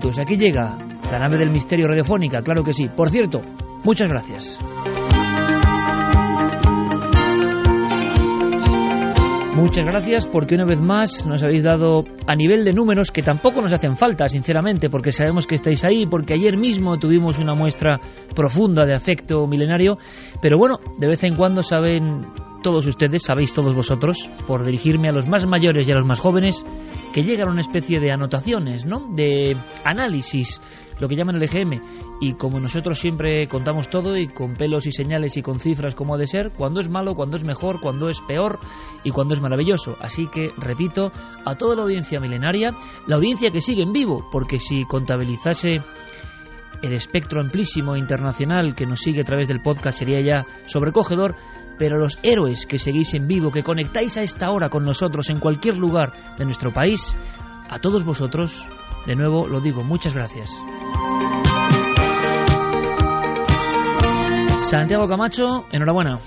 Aquí llega la nave del misterio radiofónica, claro que sí. Por cierto, muchas gracias. Muchas gracias porque una vez más nos habéis dado a nivel de números que tampoco nos hacen falta, sinceramente, porque sabemos que estáis ahí, porque ayer mismo tuvimos una muestra profunda de afecto milenario, pero bueno, de vez en cuando saben todos ustedes, sabéis todos vosotros, por dirigirme a los más mayores y a los más jóvenes, que llegan a una especie de anotaciones, ¿no? De análisis, lo que llaman el EGM. Y como nosotros siempre contamos todo y con pelos y señales y con cifras como ha de ser, cuando es malo, cuando es mejor, cuando es peor y cuando es maravilloso. Así que, repito, a toda la audiencia milenaria, la audiencia que sigue en vivo, porque si contabilizase el espectro amplísimo internacional que nos sigue a través del podcast sería ya sobrecogedor, pero los héroes que seguís en vivo, que conectáis a esta hora con nosotros en cualquier lugar de nuestro país, a todos vosotros, de nuevo lo digo, muchas gracias. Santiago Camacho, enhorabuena.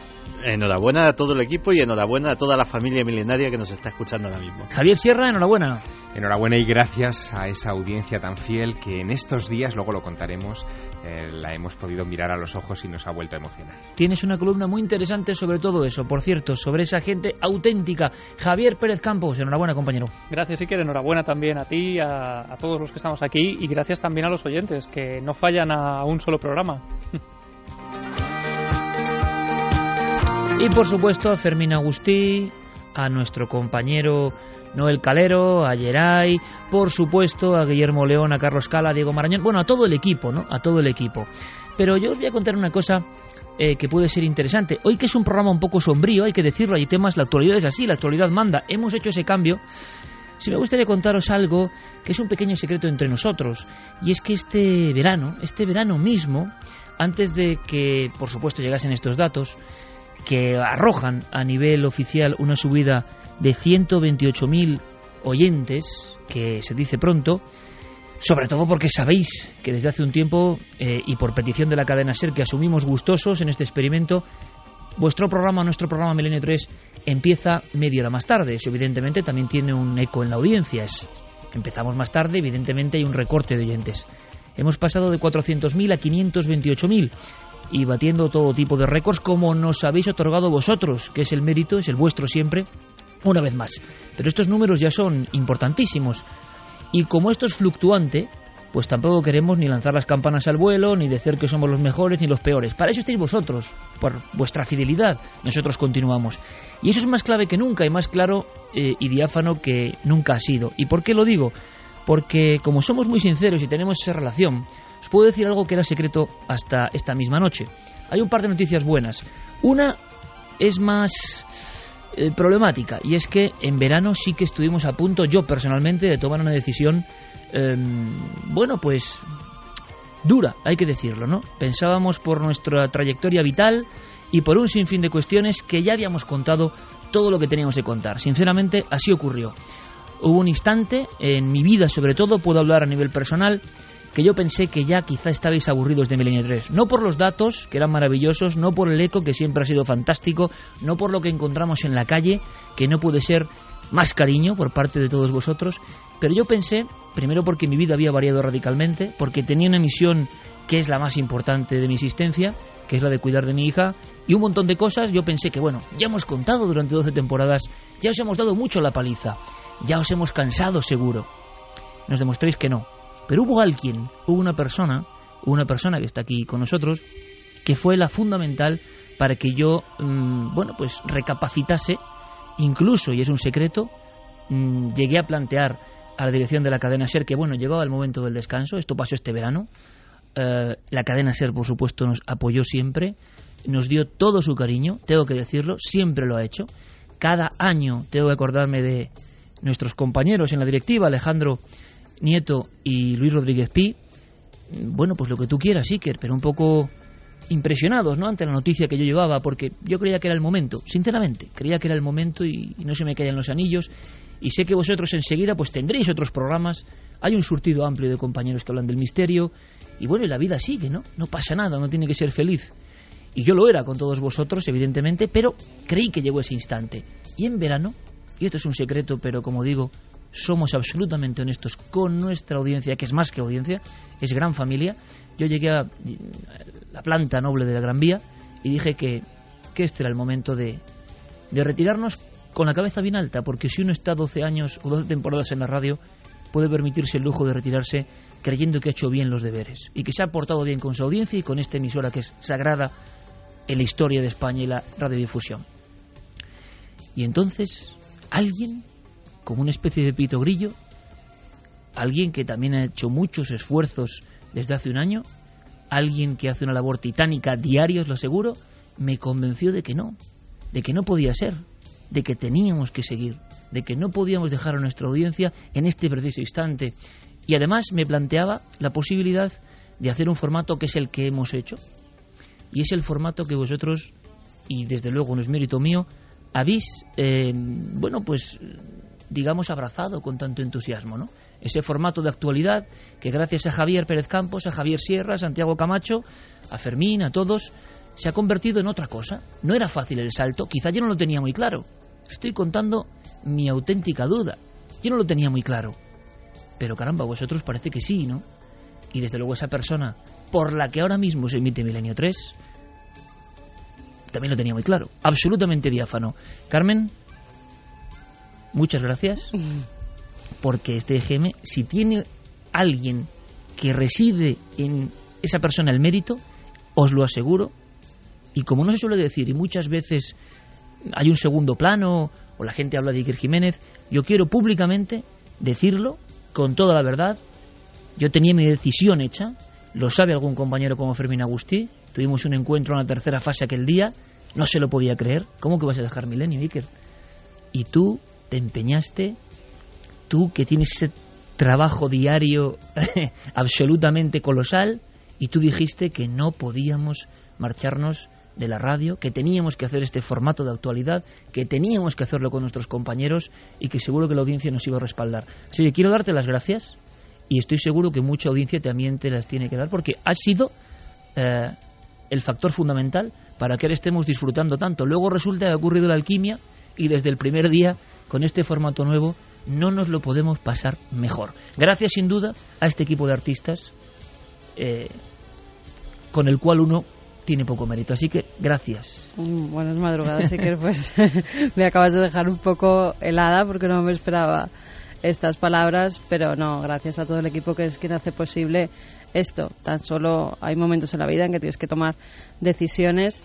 Enhorabuena a todo el equipo y enhorabuena a toda la familia milenaria que nos está escuchando ahora mismo. Javier Sierra, enhorabuena. Enhorabuena y gracias a esa audiencia tan fiel que en estos días, luego lo contaremos, eh, la hemos podido mirar a los ojos y nos ha vuelto a emocionar. Tienes una columna muy interesante sobre todo eso, por cierto, sobre esa gente auténtica. Javier Pérez Campos, enhorabuena compañero. Gracias Iker, enhorabuena también a ti, a, a todos los que estamos aquí y gracias también a los oyentes que no fallan a un solo programa. Y por supuesto a Fermín Agustí, a nuestro compañero Noel Calero, a Geray, por supuesto a Guillermo León, a Carlos Cala, a Diego Marañón, bueno, a todo el equipo, ¿no? A todo el equipo. Pero yo os voy a contar una cosa eh, que puede ser interesante. Hoy que es un programa un poco sombrío, hay que decirlo, hay temas, la actualidad es así, la actualidad manda. Hemos hecho ese cambio. Si me gustaría contaros algo que es un pequeño secreto entre nosotros, y es que este verano, este verano mismo, antes de que, por supuesto, llegasen estos datos, que arrojan a nivel oficial una subida de 128.000 oyentes, que se dice pronto, sobre todo porque sabéis que desde hace un tiempo, eh, y por petición de la cadena SER, que asumimos gustosos en este experimento, vuestro programa, nuestro programa Milenio 3, empieza media hora más tarde. Eso evidentemente también tiene un eco en la audiencia. empezamos más tarde, evidentemente hay un recorte de oyentes. Hemos pasado de 400.000 a 528.000 y batiendo todo tipo de récords como nos habéis otorgado vosotros, que es el mérito, es el vuestro siempre, una vez más. Pero estos números ya son importantísimos. Y como esto es fluctuante, pues tampoco queremos ni lanzar las campanas al vuelo, ni decir que somos los mejores ni los peores. Para eso estáis vosotros, por vuestra fidelidad. Nosotros continuamos. Y eso es más clave que nunca y más claro eh, y diáfano que nunca ha sido. ¿Y por qué lo digo? Porque como somos muy sinceros y tenemos esa relación, puedo decir algo que era secreto hasta esta misma noche. Hay un par de noticias buenas. Una es más eh, problemática y es que en verano sí que estuvimos a punto, yo personalmente, de tomar una decisión, em, bueno, pues dura, hay que decirlo, ¿no? Pensábamos por nuestra trayectoria vital y por un sinfín de cuestiones que ya habíamos contado todo lo que teníamos que contar. Sinceramente, así ocurrió. Hubo un instante en mi vida, sobre todo, puedo hablar a nivel personal, que yo pensé que ya quizá estabais aburridos de Milenio 3. No por los datos, que eran maravillosos, no por el eco, que siempre ha sido fantástico, no por lo que encontramos en la calle, que no puede ser más cariño por parte de todos vosotros, pero yo pensé, primero porque mi vida había variado radicalmente, porque tenía una misión que es la más importante de mi existencia, que es la de cuidar de mi hija, y un montón de cosas, yo pensé que, bueno, ya hemos contado durante 12 temporadas, ya os hemos dado mucho la paliza, ya os hemos cansado seguro. Nos demostréis que no. Pero hubo alguien, hubo una persona, una persona que está aquí con nosotros, que fue la fundamental para que yo, mm, bueno, pues recapacitase, incluso, y es un secreto, mm, llegué a plantear a la dirección de la cadena SER que, bueno, llegaba el momento del descanso, esto pasó este verano, eh, la cadena SER, por supuesto, nos apoyó siempre, nos dio todo su cariño, tengo que decirlo, siempre lo ha hecho. Cada año tengo que acordarme de nuestros compañeros en la directiva, Alejandro Nieto y Luis Rodríguez Pi. Bueno, pues lo que tú quieras, Iker, pero un poco impresionados ¿no? ante la noticia que yo llevaba, porque yo creía que era el momento, sinceramente, creía que era el momento y, no se me caían los anillos. Y sé que vosotros enseguida pues tendréis otros programas. Hay un surtido amplio de compañeros que hablan del misterio. Y bueno, y la vida sigue, ¿no? No pasa nada, no tiene que ser feliz. Y yo lo era con todos vosotros, evidentemente, pero creí que llegó ese instante. Y en verano, y esto es un secreto, pero como digo, somos absolutamente honestos con nuestra audiencia, que es más que audiencia, es gran familia. Yo llegué a la planta noble de la Gran Vía y dije que, que este era el momento de, de retirarnos con la cabeza bien alta, porque si uno está 12 años o 12 temporadas en la radio, puede permitirse el lujo de retirarse creyendo que ha hecho bien los deberes y que se ha portado bien con su audiencia y con esta emisora que es sagrada en la historia de España y la radiodifusión. Y entonces, alguien, como una especie de pito grillo, alguien que también ha hecho muchos esfuerzos desde hace un año, alguien que hace una labor titánica diaria, os lo aseguro, me convenció de que no, de que no podía ser, de que teníamos que seguir, de que no podíamos dejar a nuestra audiencia en este preciso instante. Y además me planteaba la posibilidad de hacer un formato que es el que hemos hecho, y es el formato que vosotros, y desde luego no es mérito mío, habéis, eh, bueno, pues digamos, abrazado con tanto entusiasmo, ¿no? Ese formato de actualidad que gracias a Javier Pérez Campos, a Javier Sierra, a Santiago Camacho, a Fermín, a todos, se ha convertido en otra cosa. No era fácil el salto, quizá yo no lo tenía muy claro. Estoy contando mi auténtica duda. Yo no lo tenía muy claro. Pero caramba, vosotros parece que sí, ¿no? Y desde luego esa persona por la que ahora mismo se emite Milenio 3 también lo tenía muy claro. Absolutamente diáfano. Carmen, muchas gracias. Porque este EGM, si tiene alguien que reside en esa persona el mérito, os lo aseguro. Y como no se suele decir, y muchas veces hay un segundo plano, o la gente habla de Iker Jiménez, yo quiero públicamente decirlo con toda la verdad. Yo tenía mi decisión hecha, lo sabe algún compañero como Fermín Agustí, tuvimos un encuentro en la tercera fase aquel día, no se lo podía creer. ¿Cómo que vas a dejar Milenio, Iker? Y tú te empeñaste, tú que tienes ese trabajo diario absolutamente colosal, y tú dijiste que no podíamos marcharnos de la radio, que teníamos que hacer este formato de actualidad, que teníamos que hacerlo con nuestros compañeros y que seguro que la audiencia nos iba a respaldar. Así que quiero darte las gracias y estoy seguro que mucha audiencia también te las tiene que dar porque has sido eh, el factor fundamental para que ahora estemos disfrutando tanto. Luego resulta que ha ocurrido la alquimia y desde el primer día, con este formato nuevo, no nos lo podemos pasar mejor. Gracias sin duda a este equipo de artistas eh, con el cual uno tiene poco mérito. Así que gracias. Buenas madrugadas, que pues me acabas de dejar un poco helada porque no me esperaba estas palabras, pero no, gracias a todo el equipo que es quien hace posible esto. Tan solo hay momentos en la vida en que tienes que tomar decisiones.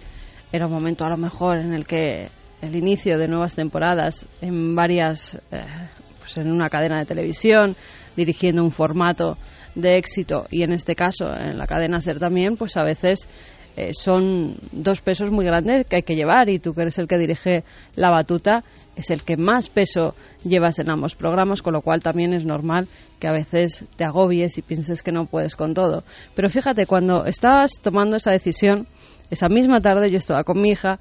Era un momento a lo mejor en el que el inicio de nuevas temporadas en varias, eh, pues en una cadena de televisión, dirigiendo un formato de éxito y en este caso en la cadena SER también, pues a veces eh, son dos pesos muy grandes que hay que llevar y tú que eres el que dirige la batuta es el que más peso llevas en ambos programas, con lo cual también es normal que a veces te agobies y pienses que no puedes con todo. Pero fíjate, cuando estabas tomando esa decisión, esa misma tarde yo estaba con mi hija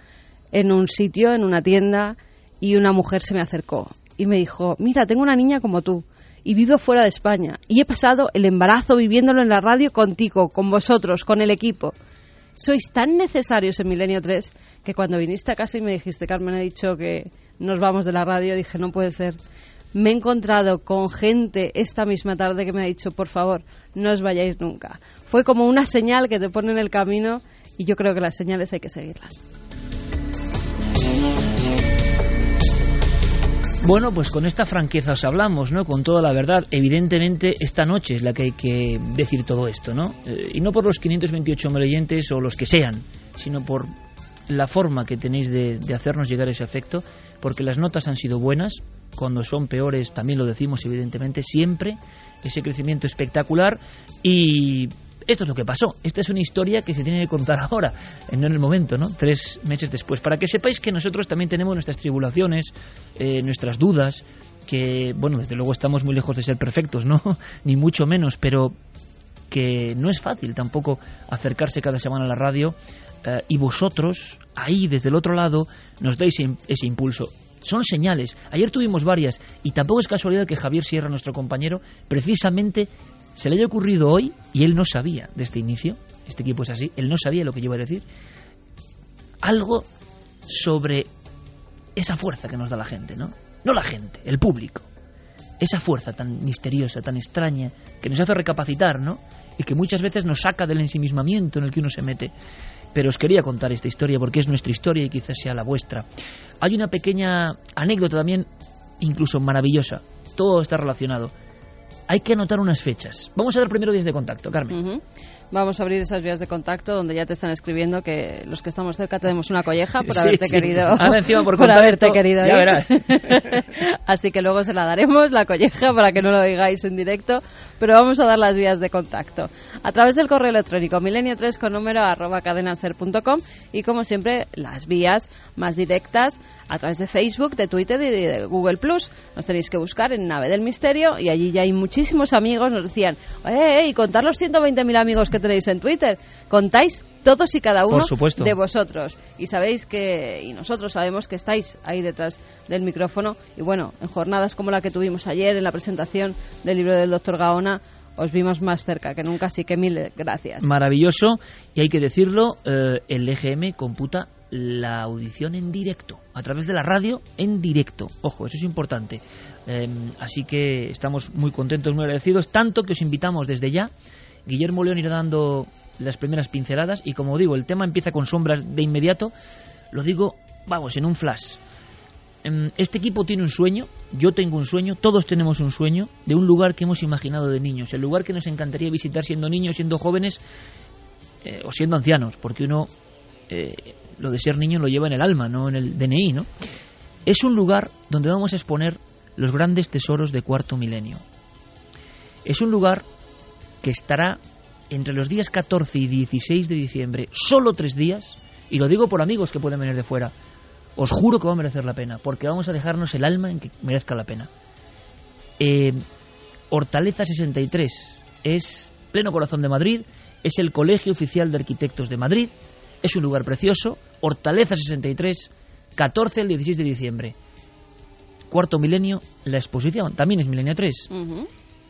en un sitio, en una tienda, y una mujer se me acercó y me dijo, mira, tengo una niña como tú y vivo fuera de España y he pasado el embarazo viviéndolo en la radio contigo, con vosotros, con el equipo sois tan necesarios en Milenio 3 que cuando viniste a casa y me dijiste, Carmen ha dicho que nos vamos de la radio, dije, no puede ser. Me he encontrado con gente esta misma tarde que me ha dicho, por favor, no os vayáis nunca. Fue como una señal que te pone en el camino y yo creo que las señales hay que seguirlas. Bueno, pues con esta franqueza os hablamos, ¿no? Con toda la verdad. Evidentemente, esta noche es la que hay que decir todo esto, ¿no? Eh, y no por los 528 oyentes o los que sean, sino por la forma que tenéis de, de hacernos llegar ese efecto, porque las notas han sido buenas, cuando son peores también lo decimos, evidentemente, siempre ese crecimiento espectacular y esto es lo que pasó. Esta es una historia que se tiene que contar ahora, no en el momento, ¿no? Tres meses después. Para que sepáis que nosotros también tenemos nuestras tribulaciones, eh, nuestras dudas, que, bueno, desde luego estamos muy lejos de ser perfectos, ¿no? Ni mucho menos, pero que no es fácil tampoco acercarse cada semana a la radio eh, y vosotros, ahí desde el otro lado, nos dais ese impulso son señales. Ayer tuvimos varias y tampoco es casualidad que Javier Sierra, nuestro compañero, precisamente se le haya ocurrido hoy y él no sabía de este inicio, este equipo es así, él no sabía lo que yo iba a decir, algo sobre esa fuerza que nos da la gente, ¿no? No la gente, el público. Esa fuerza tan misteriosa, tan extraña, que nos hace recapacitar, ¿no? Y que muchas veces nos saca del ensimismamiento en el que uno se mete. Pero os quería contar esta historia porque es nuestra historia y quizás sea la vuestra. Hay una pequeña anécdota también, incluso maravillosa. Todo está relacionado hay que anotar unas fechas. Vamos a dar primero días de contacto, Carmen. Vamos a abrir esas vías de contacto donde ya te están escribiendo que los que estamos cerca tenemos una colleja por haberte querido. Ahora encima por, por haberte querido. Ya verás. Así que luego se la daremos la colleja para que no lo digáis en directo, pero vamos a dar las vías de contacto a través del correo electrónico milenio3 con número arroba cadenaser.com y como siempre las vías más directas a través de Facebook, de Twitter y de Google Plus. Nos tenéis que buscar en Nave del Misterio y allí ya hay muchísimos amigos. Nos decían, ¡eh! Y contar los 120.000 amigos que tenéis en Twitter. Contáis todos y cada uno de vosotros. Y sabéis que, y nosotros sabemos que estáis ahí detrás del micrófono. Y bueno, en jornadas como la que tuvimos ayer en la presentación del libro del doctor Gaona, os vimos más cerca que nunca, así que mil gracias. Maravilloso, y hay que decirlo, eh, el EGM computa la audición en directo, a través de la radio en directo. Ojo, eso es importante. Em, así que estamos muy contentos, muy agradecidos, tanto que os invitamos desde ya. Guillermo León irá dando las primeras pinceladas y como digo, el tema empieza con sombras de inmediato. Lo digo, vamos, en un flash. Em, este equipo tiene un sueño, yo tengo un sueño, todos tenemos un sueño de un lugar que hemos imaginado de niños, el lugar que nos encantaría visitar siendo niños, siendo jóvenes eh, o siendo ancianos, porque uno eh, lo de ser niño lo lleva en el alma, no en el DNI, ¿no? Es un lugar donde vamos a exponer los grandes tesoros de cuarto milenio. Es un lugar que estará entre los días 14 y 16 de diciembre, solo tres días, y lo digo por amigos que pueden venir de fuera, os juro que va a merecer la pena, porque vamos a dejarnos el alma en que merezca la pena. Eh, Hortaleza 63 es pleno corazón de Madrid, es el Colegio Oficial de Arquitectos de Madrid, es un lugar precioso. Hortaleza 63, 14 al 16 de diciembre. Cuarto milenio, la exposición también es milenio 3.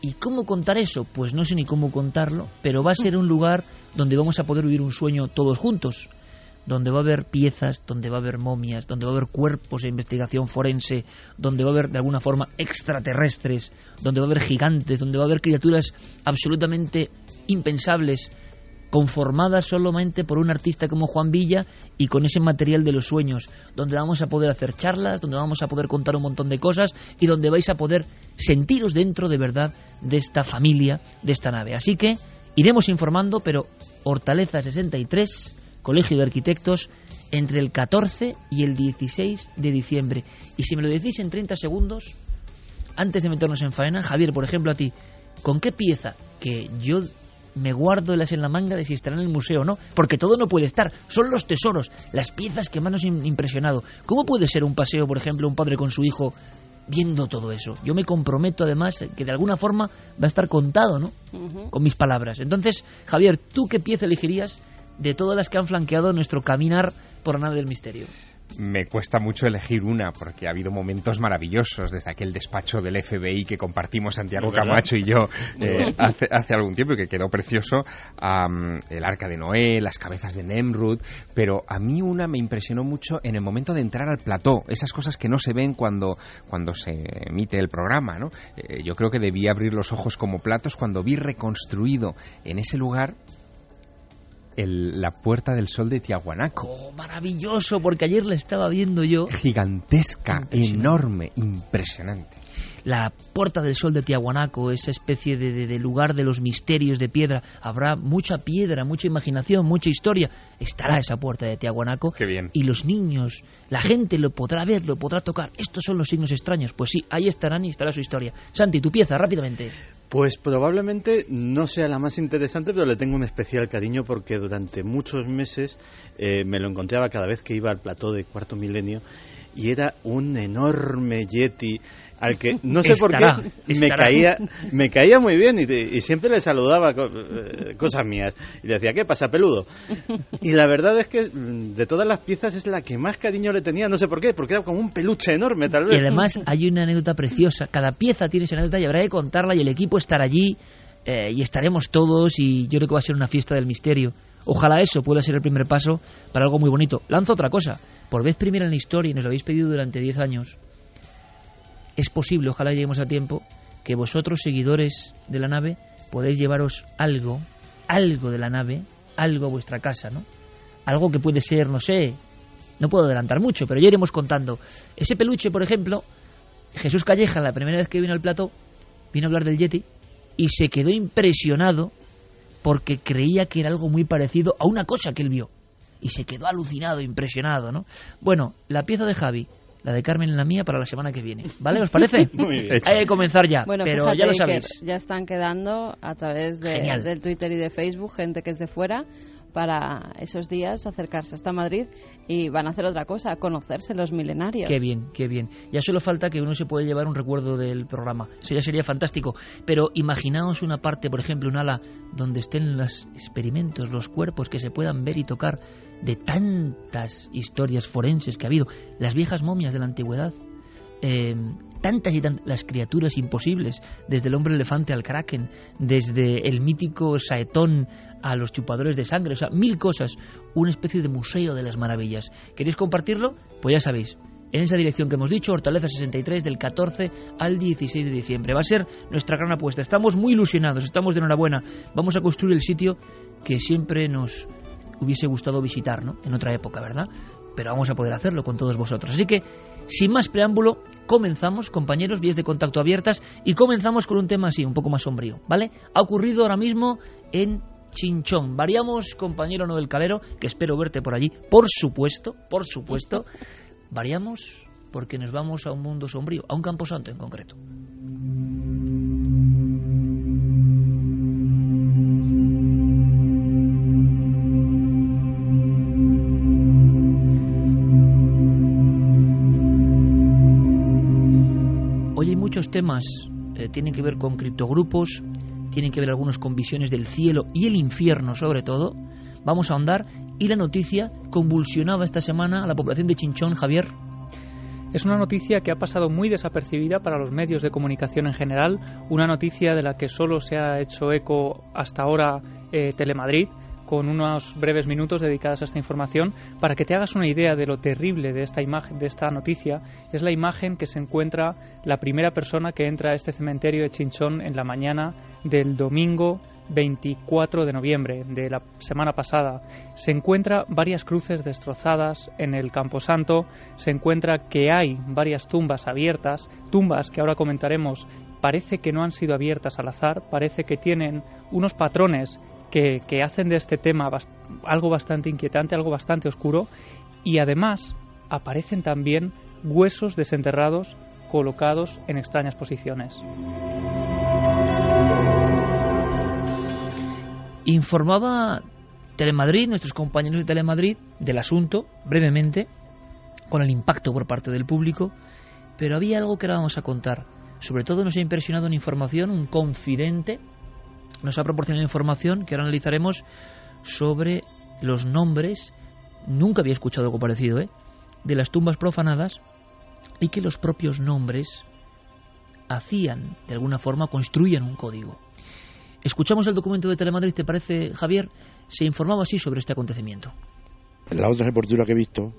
¿Y cómo contar eso? Pues no sé ni cómo contarlo, pero va a ser un lugar donde vamos a poder vivir un sueño todos juntos, donde va a haber piezas, donde va a haber momias, donde va a haber cuerpos de investigación forense, donde va a haber de alguna forma extraterrestres, donde va a haber gigantes, donde va a haber criaturas absolutamente impensables conformada solamente por un artista como Juan Villa y con ese material de los sueños, donde vamos a poder hacer charlas, donde vamos a poder contar un montón de cosas y donde vais a poder sentiros dentro de verdad de esta familia, de esta nave. Así que iremos informando, pero Hortaleza 63, Colegio de Arquitectos, entre el 14 y el 16 de diciembre. Y si me lo decís en 30 segundos, antes de meternos en faena, Javier, por ejemplo, a ti, ¿con qué pieza que yo me guardo las en la manga de si estará en el museo o no, porque todo no puede estar, son los tesoros, las piezas que más nos han impresionado. ¿Cómo puede ser un paseo, por ejemplo, un padre con su hijo viendo todo eso? Yo me comprometo además que de alguna forma va a estar contado, ¿no? Con mis palabras. Entonces, Javier, ¿tú qué pieza elegirías de todas las que han flanqueado nuestro caminar por la nave del misterio? Me cuesta mucho elegir una porque ha habido momentos maravillosos desde aquel despacho del FBI que compartimos Santiago Camacho y yo eh, hace, hace, algún tiempo y que quedó precioso, el arca de Noé, las cabezas de Nemrud, pero a mí una me impresionó mucho en el momento de entrar al plató, esas cosas que no se ven cuando, cuando se emite el programa. ¿no? Eh, yo creo que debí abrir los ojos como platos cuando vi reconstruido en ese lugar la Puerta del Sol de Tiahuanaco. Oh, maravilloso, porque ayer la estaba viendo yo. Gigantesca, enorme, impresionante la Puerta del Sol de Tiahuanaco, esa especie de, lugar de los misterios de piedra. Habrá mucha piedra, mucha imaginación, mucha historia. Estará esa Puerta de Tiahuanaco. Qué bien. Y los niños, la gente lo podrá ver, lo podrá tocar. Estos son los signos extraños. Pues sí, ahí estarán y estará su historia. Santi, tu pieza, rápidamente. Pues probablemente no sea la más interesante, pero le tengo un especial cariño porque durante muchos meses eh, me lo encontraba cada vez que iba al plató de Cuarto Milenio y era un enorme yeti al que no sé por qué me caía me caía muy bien y, siempre le saludaba eh, cosas mías. Y le decía qué pasa peludo y la verdad es que mm, de todas las piezas es la que más cariño le tenía no sé por qué porque era como un peluche enorme tal vez. y además hay una anécdota preciosa. Cada pieza tiene esa anécdota y habrá que contarla y el equipo estar allí eh, y estaremos todos y yo creo que va a ser una fiesta del misterio. Ojalá eso pueda ser el primer paso para algo muy bonito. Lanzo otra cosa. Por vez primera en la historia, y nos lo habéis pedido durante 10 años, es posible, ojalá lleguemos a tiempo, que vosotros, seguidores de la nave, podéis llevaros algo, algo de la nave, algo a vuestra casa, ¿no? Algo que puede ser, no sé, no puedo adelantar mucho, pero ya iremos contando. Ese peluche, por ejemplo, Jesús Calleja, la primera vez que vino al plato, vino a hablar del Yeti y se quedó impresionado porque creía que era algo muy parecido a una cosa que él vio. Y se quedó alucinado, impresionado, ¿no? Bueno, la pieza de Javi la de Carmen y la mía para la semana que viene. ¿Vale? ¿Os parece? Muy bien. Hay que comenzar ya, bueno, pero ya lo sabéis. ya están quedando a través de, del Twitter y de Facebook gente que es de fuera para esos días acercarse hasta Madrid y van a hacer otra cosa, conocerse los milenarios. Qué bien, qué bien. Ya solo falta que uno se pueda llevar un recuerdo del programa. Eso ya sería fantástico. Pero imaginaos una parte, por ejemplo, un ala donde estén los experimentos, los cuerpos que se puedan ver y tocar de tantas historias forenses que ha habido, las viejas momias de la antigüedad, eh, tantas y tantas las criaturas imposibles, desde el hombre elefante al kraken, desde el mítico saetón a los chupadores de sangre, o sea, mil cosas, una especie de museo de las maravillas. ¿Queréis compartirlo? Pues ya sabéis, en esa dirección que hemos dicho, Hortaleza 63 del 14 al 16 de diciembre. Va a ser nuestra gran apuesta. Estamos muy ilusionados, estamos de enhorabuena. Vamos a construir el sitio que siempre nos hubiese gustado visitar, ¿no? En otra época, ¿verdad? Pero vamos a poder hacerlo con todos vosotros. Así que, sin más preámbulo, comenzamos, compañeros, vías de contacto abiertas, y comenzamos con un tema así, un poco más sombrío, ¿vale? Ha ocurrido ahora mismo en Chinchón. Variamos, compañero Noel Calero, que espero verte por allí, por supuesto, por supuesto. Variamos porque nos vamos a un mundo sombrío, a un camposanto en concreto. Muchos temas, eh, tienen que ver con criptogrupos, tienen que ver algunos con visiones del cielo y el infierno sobre todo. Vamos a ahondar y la noticia convulsionaba esta semana a la población de Chinchón, Javier. Es una noticia que ha pasado muy desapercibida para los medios de comunicación en general, una noticia de la que solo se ha hecho eco hasta ahora eh, Telemadrid, con unos breves minutos dedicados a esta información para que te hagas una idea de lo terrible de esta imagen, de esta noticia. Es la imagen que se encuentra la primera persona que entra a este cementerio de Chinchón en la mañana del domingo 24 de noviembre de la semana pasada. Se encuentra varias cruces destrozadas en el Camposanto, se encuentra que hay varias tumbas abiertas, tumbas que ahora comentaremos parece que no han sido abiertas al azar, parece que tienen unos patrones que, hacen de este tema algo bastante inquietante, algo bastante oscuro, y además aparecen también huesos desenterrados colocados en extrañas posiciones. Informaba Telemadrid, nuestros compañeros de Telemadrid, del asunto, brevemente, con el impacto por parte del público, pero había algo que ahora vamos a contar. Sobre todo nos ha impresionado una información, un confidente, nos ha proporcionado información que ahora analizaremos sobre los nombres, nunca había escuchado algo parecido, ¿eh? de las tumbas profanadas y que los propios nombres hacían, de alguna forma, construían un código. Escuchamos el documento de Telemadrid, ¿te parece, Javier? Se informaba así sobre este acontecimiento. En la otra sepultura que he visto,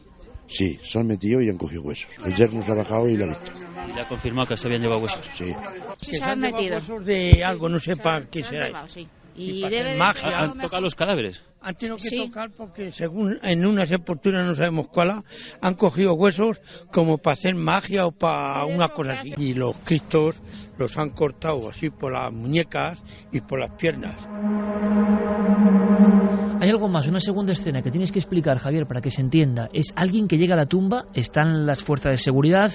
sí, se han metido y han cogido huesos. El yerno se ha bajado y lo ha visto. ¿Y le ha confirmado que se habían llevado huesos? Sí. Sí, se han metido. huesos de algo, no sepa qué será. Y debe magia. ¿Han tocado los cadáveres? Han tenido que Sí. tocar porque según en una sepultura, no sabemos cuál, han cogido huesos como para hacer magia o para una cosa así. Y los cristos los han cortado así por las muñecas y por las piernas. Hay algo más, una segunda escena que tienes que explicar, Javier, para que se entienda. Es alguien que llega a la tumba, están las fuerzas de seguridad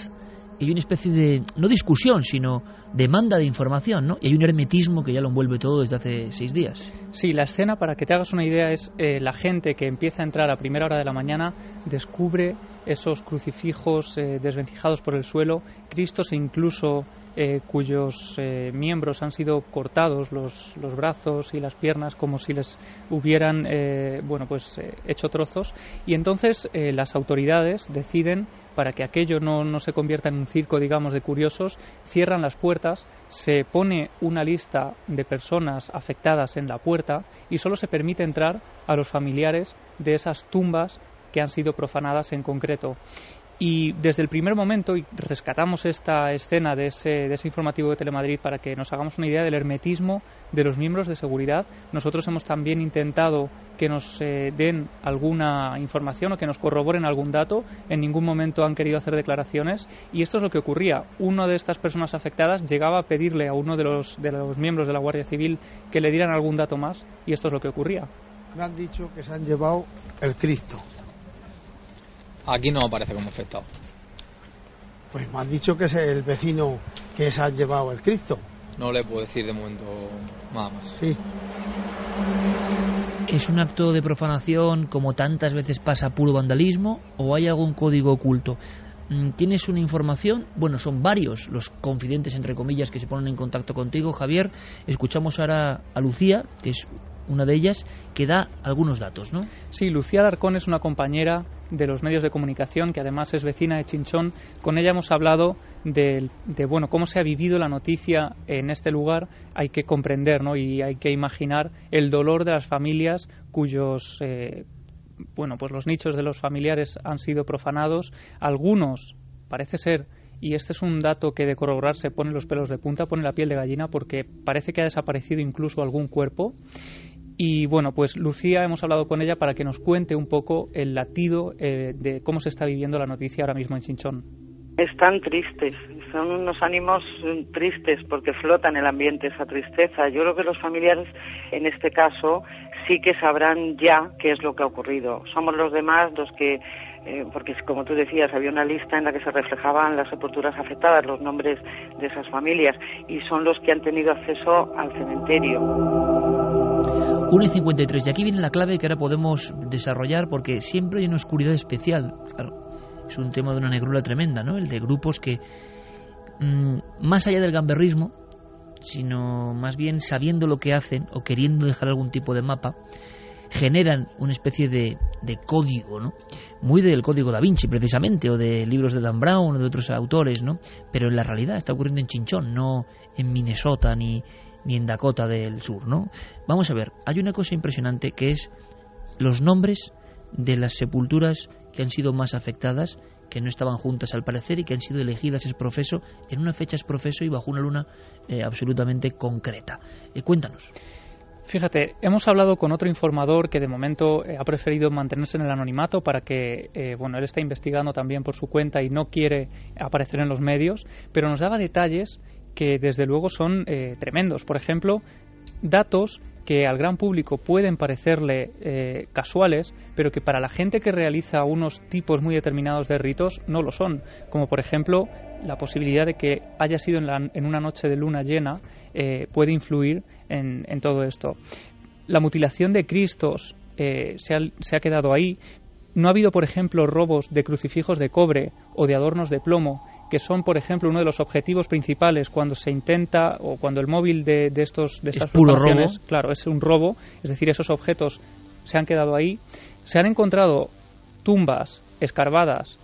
y hay una especie de, no discusión, sino demanda de información, ¿no? Y hay un hermetismo que ya lo envuelve todo desde hace seis días. Sí, la escena, para que te hagas una idea, es eh, la gente que empieza a entrar a primera hora de la mañana, descubre esos crucifijos eh, desvencijados por el suelo, Cristos e incluso eh, cuyos eh, miembros han sido cortados, los, los brazos y las piernas, como si les hubieran eh, bueno, pues, hecho trozos. Y entonces las autoridades deciden para que aquello no, no se convierta en un circo, digamos, de curiosos, cierran las puertas, se pone una lista de personas afectadas en la puerta y solo se permite entrar a los familiares de esas tumbas que han sido profanadas en concreto. Y desde el primer momento, y rescatamos esta escena de ese, de ese informativo de Telemadrid para que nos hagamos una idea del hermetismo de los miembros de seguridad, nosotros hemos también intentado que nos eh, den alguna información o que nos corroboren algún dato. En ningún momento han querido hacer declaraciones y esto es lo que ocurría. Uno de estas personas afectadas llegaba a pedirle a uno de los, de los miembros de la Guardia Civil que le dieran algún dato más y esto es lo que ocurría. Me han dicho que se han llevado el Cristo. Aquí no aparece como afectado. Pues me han dicho que es el vecino que se ha llevado el Cristo. No le puedo decir de momento nada más. Sí. ¿Es un acto de profanación como tantas veces pasa puro vandalismo o hay algún código oculto? Mm, ¿Tienes una información? Bueno, son varios los confidentes, entre comillas, que se ponen en contacto contigo, Javier. Escuchamos ahora a Lucía, que es una de ellas, que da algunos datos, ¿no? Sí, Lucía Alarcón es una compañera de los medios de comunicación que además es vecina de Chinchón. Con ella hemos hablado de, de, bueno cómo se ha vivido la noticia en este lugar. Hay que comprender, ¿no? Y hay que imaginar el dolor de las familias cuyos eh, bueno pues los nichos de los familiares han sido profanados. Algunos parece ser y este es un dato que de corroborarse pone los pelos de punta, pone la piel de gallina porque parece que ha desaparecido incluso algún cuerpo. Y bueno, pues Lucía hemos hablado con ella para que nos cuente un poco el latido eh, de cómo se está viviendo la noticia ahora mismo en Chinchón. Están tristes, son unos ánimos tristes porque flota en el ambiente esa tristeza. Yo creo que los familiares, en este caso, sí que sabrán ya qué es lo que ha ocurrido. Somos los demás los que, eh, porque como tú decías, había una lista en la que se reflejaban las sepulturas afectadas, los nombres de esas familias, y son los que han tenido acceso al cementerio. 1 y 53. Y aquí viene la clave que ahora podemos desarrollar porque siempre hay una oscuridad especial. Claro, es un tema de una negrura tremenda, ¿no? El de grupos que, mmm, más allá del gamberrismo, sino más bien sabiendo lo que hacen o queriendo dejar algún tipo de mapa, generan una especie de, de, código, ¿no? Muy del código da Vinci, precisamente, o de libros de Dan Brown o de otros autores, ¿no? Pero en la realidad está ocurriendo en Chinchón, no en Minnesota ni, ni en Dakota del Sur, ¿no? Vamos a ver, hay una cosa impresionante que es los nombres de las sepulturas que han sido más afectadas, que no estaban juntas al parecer y que han sido elegidas es profeso en una fecha es profeso y bajo una luna eh, absolutamente concreta. Eh, cuéntanos. Fíjate, hemos hablado con otro informador que de momento eh, ha preferido mantenerse en el anonimato para que, bueno, él está investigando también por su cuenta y no quiere aparecer en los medios, pero nos daba detalles que desde luego son eh, tremendos. Por ejemplo, datos que al gran público pueden parecerle eh, casuales, pero que para la gente que realiza unos tipos muy determinados de ritos no lo son, como por ejemplo la posibilidad de que haya sido en, la, en una noche de luna llena eh, puede influir en, todo esto. La mutilación de Cristos eh, se, ha, se ha quedado ahí. No ha habido, por ejemplo, robos de crucifijos de cobre o de adornos de plomo que son, por ejemplo, uno de los objetivos principales cuando se intenta o cuando el móvil de, de estos de estas es puro robo. claro, es un robo, es decir, esos objetos se han quedado ahí. Se han encontrado tumbas escarbadas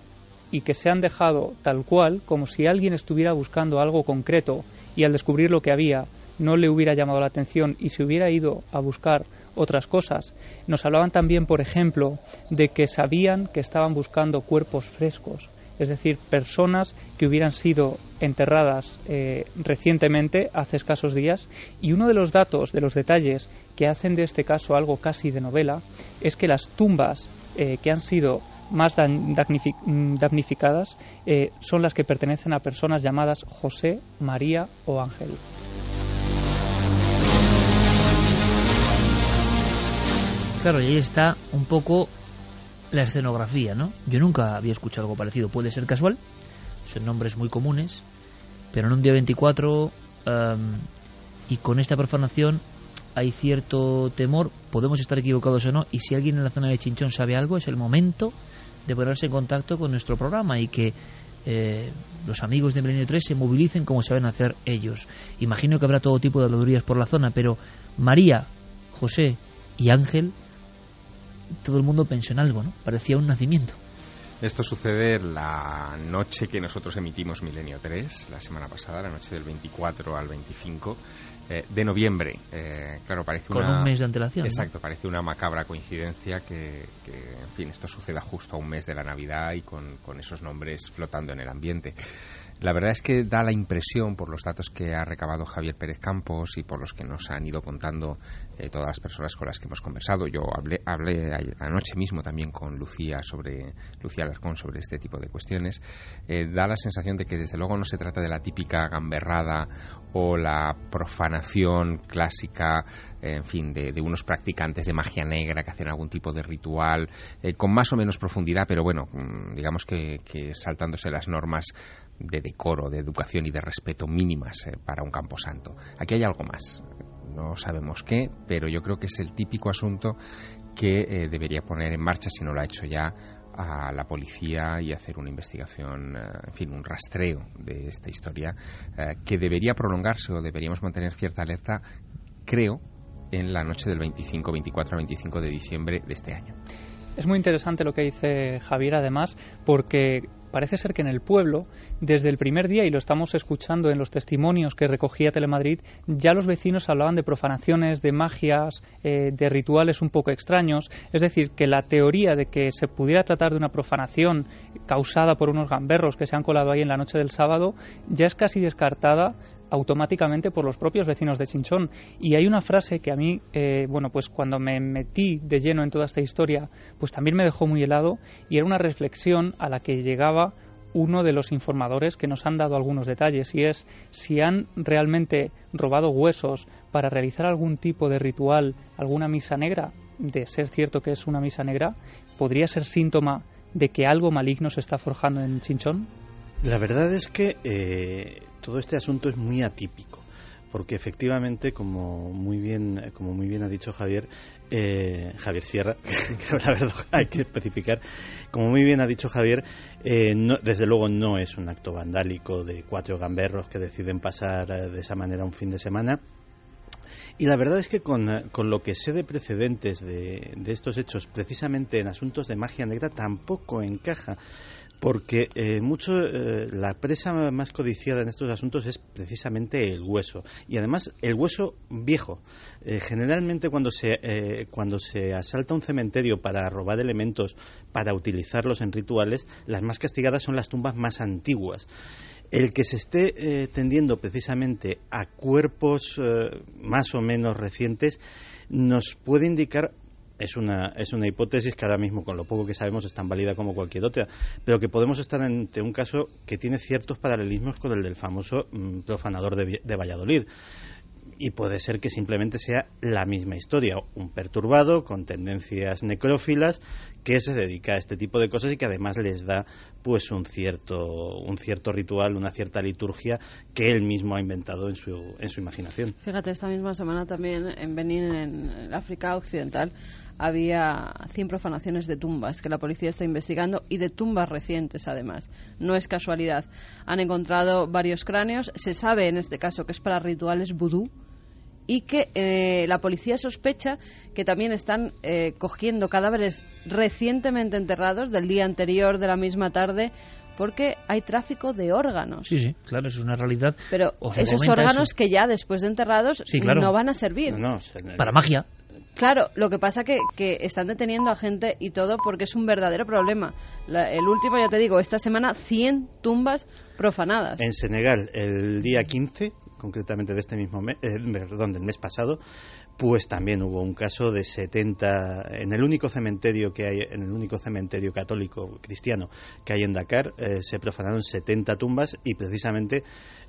y que se han dejado tal cual, como si alguien estuviera buscando algo concreto y al descubrir lo que había no le hubiera llamado la atención y se hubiera ido a buscar otras cosas. Nos hablaban también, por ejemplo, de que sabían que estaban buscando cuerpos frescos, es decir, personas que hubieran sido enterradas eh, recientemente, hace escasos días, y uno de los datos, de los detalles que hacen de este caso algo casi de novela, es que las tumbas eh, que han sido más damnificadas eh, son las que pertenecen a personas llamadas José, María o Ángel. Claro, y ahí está un poco la escenografía, ¿no? Yo nunca había escuchado algo parecido. Puede ser casual, son nombres muy comunes, pero en un día 24 y con esta profanación hay cierto temor, podemos estar equivocados o no, y si alguien en la zona de Chinchón sabe algo, es el momento de ponerse en contacto con nuestro programa y que eh, los amigos de Milenio 3 se movilicen como saben hacer ellos. Imagino que habrá todo tipo de habladurías por la zona, pero María, José y Ángel todo el mundo pensó en algo, ¿no? Parecía un nacimiento. Esto sucede la noche que nosotros emitimos Milenio 3, la semana pasada, la noche del 24 al 25 eh, de noviembre. Eh, claro, parece Con un mes de antelación. Exacto, parece una macabra coincidencia que, en fin, esto suceda justo a un mes de la Navidad y con, con esos nombres flotando en el ambiente. La verdad es que da la impresión, por los datos que ha recabado Javier Pérez Campos y por los que nos han ido contando eh, todas las personas con las que hemos conversado, yo hablé, hablé anoche mismo también con Lucía sobre Lucía Alarcón sobre este tipo de cuestiones, da la sensación de que desde luego no se trata de la típica gamberrada o la profanación clásica, en fin, de, unos practicantes de magia negra que hacen algún tipo de ritual eh, con más o menos profundidad, pero bueno, mm, digamos que, saltándose las normas de decoro, de educación y de respeto mínimas eh, para un camposanto. Aquí hay algo más. No sabemos qué, pero yo creo que es el típico asunto que eh, debería poner en marcha, si no lo ha hecho ya, a la policía y hacer una investigación, eh, en fin, un rastreo de esta historia que debería prolongarse o deberíamos mantener cierta alerta, creo, en la noche del 25, 24 a 25 de diciembre de este año. Es muy interesante lo que dice Javier, además, porque parece ser que en el pueblo, desde el primer día, y lo estamos escuchando en los testimonios que recogía Telemadrid, ya los vecinos hablaban de profanaciones, de magias, eh, de rituales un poco extraños. Es decir, que la teoría de que se pudiera tratar de una profanación causada por unos gamberros que se han colado ahí en la noche del sábado ya es casi descartada automáticamente por los propios vecinos de Chinchón. Y hay una frase que a mí, eh, bueno, pues cuando me metí de lleno en toda esta historia, pues también me dejó muy helado y era una reflexión a la que llegaba uno de los informadores que nos han dado algunos detalles y es si han realmente robado huesos para realizar algún tipo de ritual, alguna misa negra, de ser cierto que es una misa negra, podría ser síntoma de que algo maligno se está forjando en Chinchón. La verdad es que eh, todo este asunto es muy atípico porque efectivamente como muy bien como muy bien ha dicho Javier eh, Javier Sierra que la verdad hay que especificar como muy bien ha dicho Javier eh, desde luego no es un acto vandálico de cuatro gamberros que deciden pasar de esa manera un fin de semana. Y la verdad es que con, lo que sé de precedentes de, de, estos hechos, precisamente en asuntos de magia negra, tampoco encaja porque eh, mucho eh, la presa más codiciada en estos asuntos es precisamente el hueso. Y además el hueso viejo. Eh, generalmente cuando se cuando se asalta un cementerio para robar elementos para utilizarlos en rituales las más castigadas son las tumbas más antiguas. El que se esté tendiendo precisamente a cuerpos más o menos recientes nos puede indicar es una, es una hipótesis que ahora mismo, con lo poco que sabemos, es tan válida como cualquier otra, pero que podemos estar ante un caso que tiene ciertos paralelismos con el del famoso mm, profanador de, de Valladolid y puede ser que simplemente sea la misma historia, un perturbado con tendencias necrófilas que se dedica a este tipo de cosas y que además les da pues un cierto un cierto ritual, una cierta liturgia que él mismo ha inventado en su en su imaginación. Fíjate, esta misma semana también en Benín en África Occidental había 100 profanaciones de tumbas que la policía está investigando y de tumbas recientes además. No es casualidad. Han encontrado varios cráneos. Se sabe en este caso que es para rituales vudú y que eh, la policía sospecha que también están eh, cogiendo cadáveres recientemente enterrados del día anterior, de la misma tarde, porque hay tráfico de órganos. Sí, sí, claro, eso es una realidad. Pero esos órganos eso. que ya después de enterrados Sí, claro. no van a servir. Para magia. Claro, lo que pasa que, que están deteniendo a gente y todo porque es un verdadero problema. La- el último, ya te digo, esta semana 100 tumbas profanadas. En Senegal, el día 15, concretamente de este mismo mes, eh, perdón, del mes pasado, pues también hubo un caso de 70 en el único cementerio que hay, en el único cementerio católico cristiano que hay en Dakar, eh, se profanaron 70 tumbas y precisamente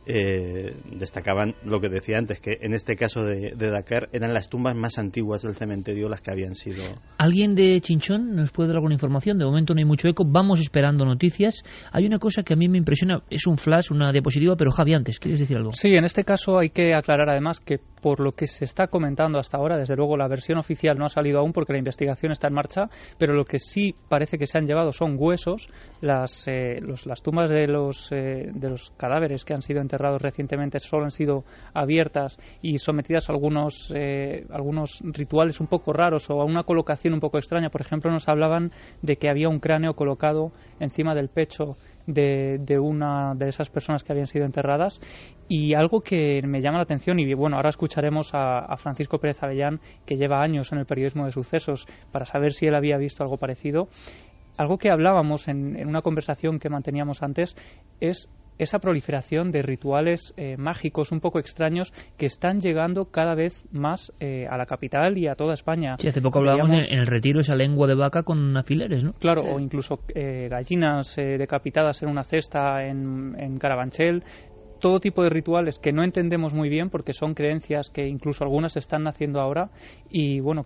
eh, destacaban lo que decía antes, que en este caso de, de Dakar eran las tumbas más antiguas del cementerio las que habían sido ¿Alguien de Chinchón nos puede dar alguna información? De momento no hay mucho eco, vamos esperando noticias. Hay una cosa que a mí me impresiona, es un flash, una diapositiva, pero Javi, antes, ¿quieres decir algo? Sí, en este caso hay que aclarar además que por lo que se está comentando hasta ahora, desde luego la versión oficial no ha salido aún porque la investigación está en marcha, pero lo que sí parece que se han llevado son huesos, las, eh, los- las tumbas de los, eh, de los cadáveres que han sido enterrados recientemente solo han sido abiertas y sometidas a algunos, eh, algunos rituales un poco raros o a una colocación un poco extraña. Por ejemplo, nos hablaban de que había un cráneo colocado encima del pecho de, una de esas personas que habían sido enterradas. Y algo que me llama la atención y bueno ahora escucharemos a, Francisco Pérez Avellán que lleva años en el periodismo de sucesos para saber si él había visto algo parecido. Algo que hablábamos en una conversación que manteníamos antes es esa proliferación de rituales eh, mágicos un poco extraños que están llegando cada vez más eh, a la capital y a toda España. Sí, hace poco hablábamos en, en el retiro esa lengua de vaca con alfileres, ¿no? Claro, o incluso eh, gallinas eh, decapitadas en una cesta en, en Carabanchel. Todo tipo de rituales que no entendemos muy bien porque son creencias que incluso algunas están naciendo ahora. Y bueno,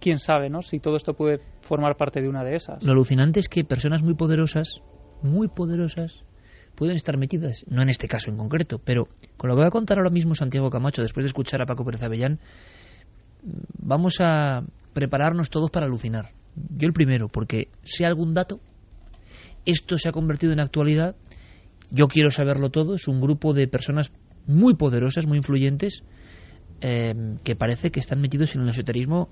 quién sabe, ¿no? Si todo esto puede formar parte de una de esas. Lo alucinante es que personas muy poderosas, muy poderosas, pueden estar metidas, no en este caso en concreto, pero con lo que va a contar ahora mismo Santiago Camacho, después de escuchar a Paco Pérez Avellán, vamos a prepararnos todos para alucinar. Yo el primero, porque sé algún dato, esto se ha convertido en actualidad, yo quiero saberlo todo, es un grupo de personas muy poderosas, muy influyentes, eh, que parece que están metidos en el esoterismo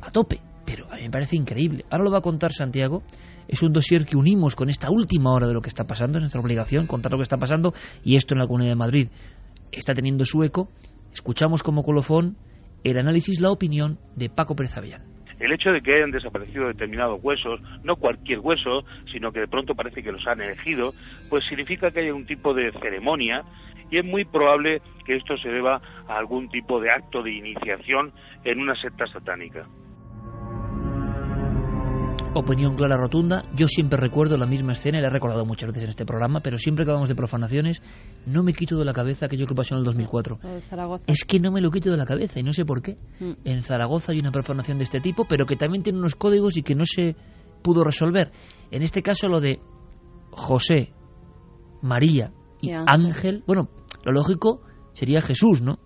a tope, pero a mí me parece increíble. Ahora lo va a contar Santiago, es un dossier que unimos con esta última hora de lo que está pasando, es nuestra obligación contar lo que está pasando y esto en la Comunidad de Madrid está teniendo su eco. Escuchamos como colofón el análisis, la opinión de Paco Pérez Avellán. El hecho de que hayan desaparecido determinados huesos, no cualquier hueso, sino que de pronto parece que los han elegido, pues significa que hay un tipo de ceremonia y es muy probable que esto se deba a algún tipo de acto de iniciación en una secta satánica. Opinión clara rotunda. Yo siempre recuerdo la misma escena, y la he recordado muchas veces en este programa, pero siempre que hablamos de profanaciones, no me quito de la cabeza aquello que pasó en el 2004. Lo de Zaragoza. Es que no me lo quito de la cabeza y no sé por qué. Mm. En Zaragoza hay una profanación de este tipo, pero que también tiene unos códigos y que no se pudo resolver. En este caso lo de José, María y Y Ángel. Ángel. bueno, lo lógico sería Jesús, ¿no?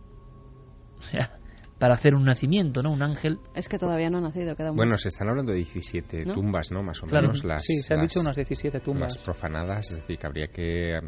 O sea, para hacer un nacimiento, ¿no? Un ángel. Es que todavía no ha nacido, queda un Bueno, se están hablando de 17 ¿No? tumbas, ¿no? Más o Claro. menos las. Sí, se han las- dicho unas 17 tumbas. Las profanadas, es decir, que habría que.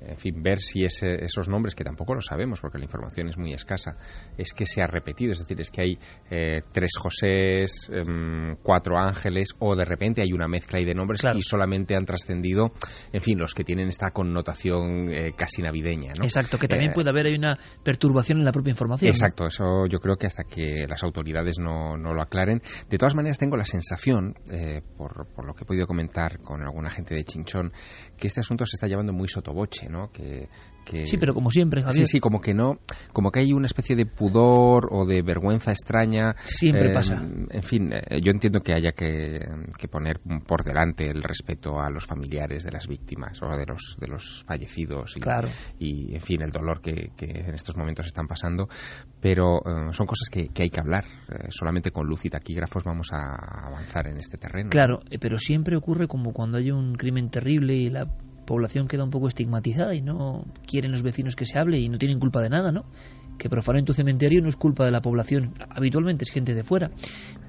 En fin, ver si ese- esos nombres, que tampoco lo sabemos porque la información es muy escasa, es que se ha repetido. Es decir, es que hay eh, tres Josés, em, cuatro Ángeles, o de repente hay una mezcla ahí de nombres y solamente han trascendido, en fin, los que tienen esta connotación eh, casi navideña. ¿no? Exacto, que también Eh, puede haber ahí una perturbación en la propia información. ¿no? Exacto, eso yo creo que hasta que las autoridades no, no lo aclaren. De todas maneras, tengo la sensación, eh, por, por lo que he podido comentar con alguna gente de Chinchón, que este asunto se está llevando muy sotoboche, ¿no? Que, que- Sí, pero como siempre, Javier. Sí, sí, como que no, como que hay una especie de pudor o de vergüenza extraña. Siempre Eh, pasa. En fin, eh, yo entiendo que haya que, que poner por delante el respeto a los familiares de las víctimas o de los, de los fallecidos y, Claro. y, en fin, el dolor que, que en estos momentos están pasando, pero eh, son cosas que, hay que hablar. Eh, solamente con luz y taquígrafos vamos a avanzar en este terreno. Claro, eh, pero siempre ocurre como cuando hay un crimen terrible y la población queda un poco estigmatizada y no quieren los vecinos que se hable y no tienen culpa de nada, ¿no? Que profanen tu cementerio no es culpa de la población, habitualmente es gente de fuera.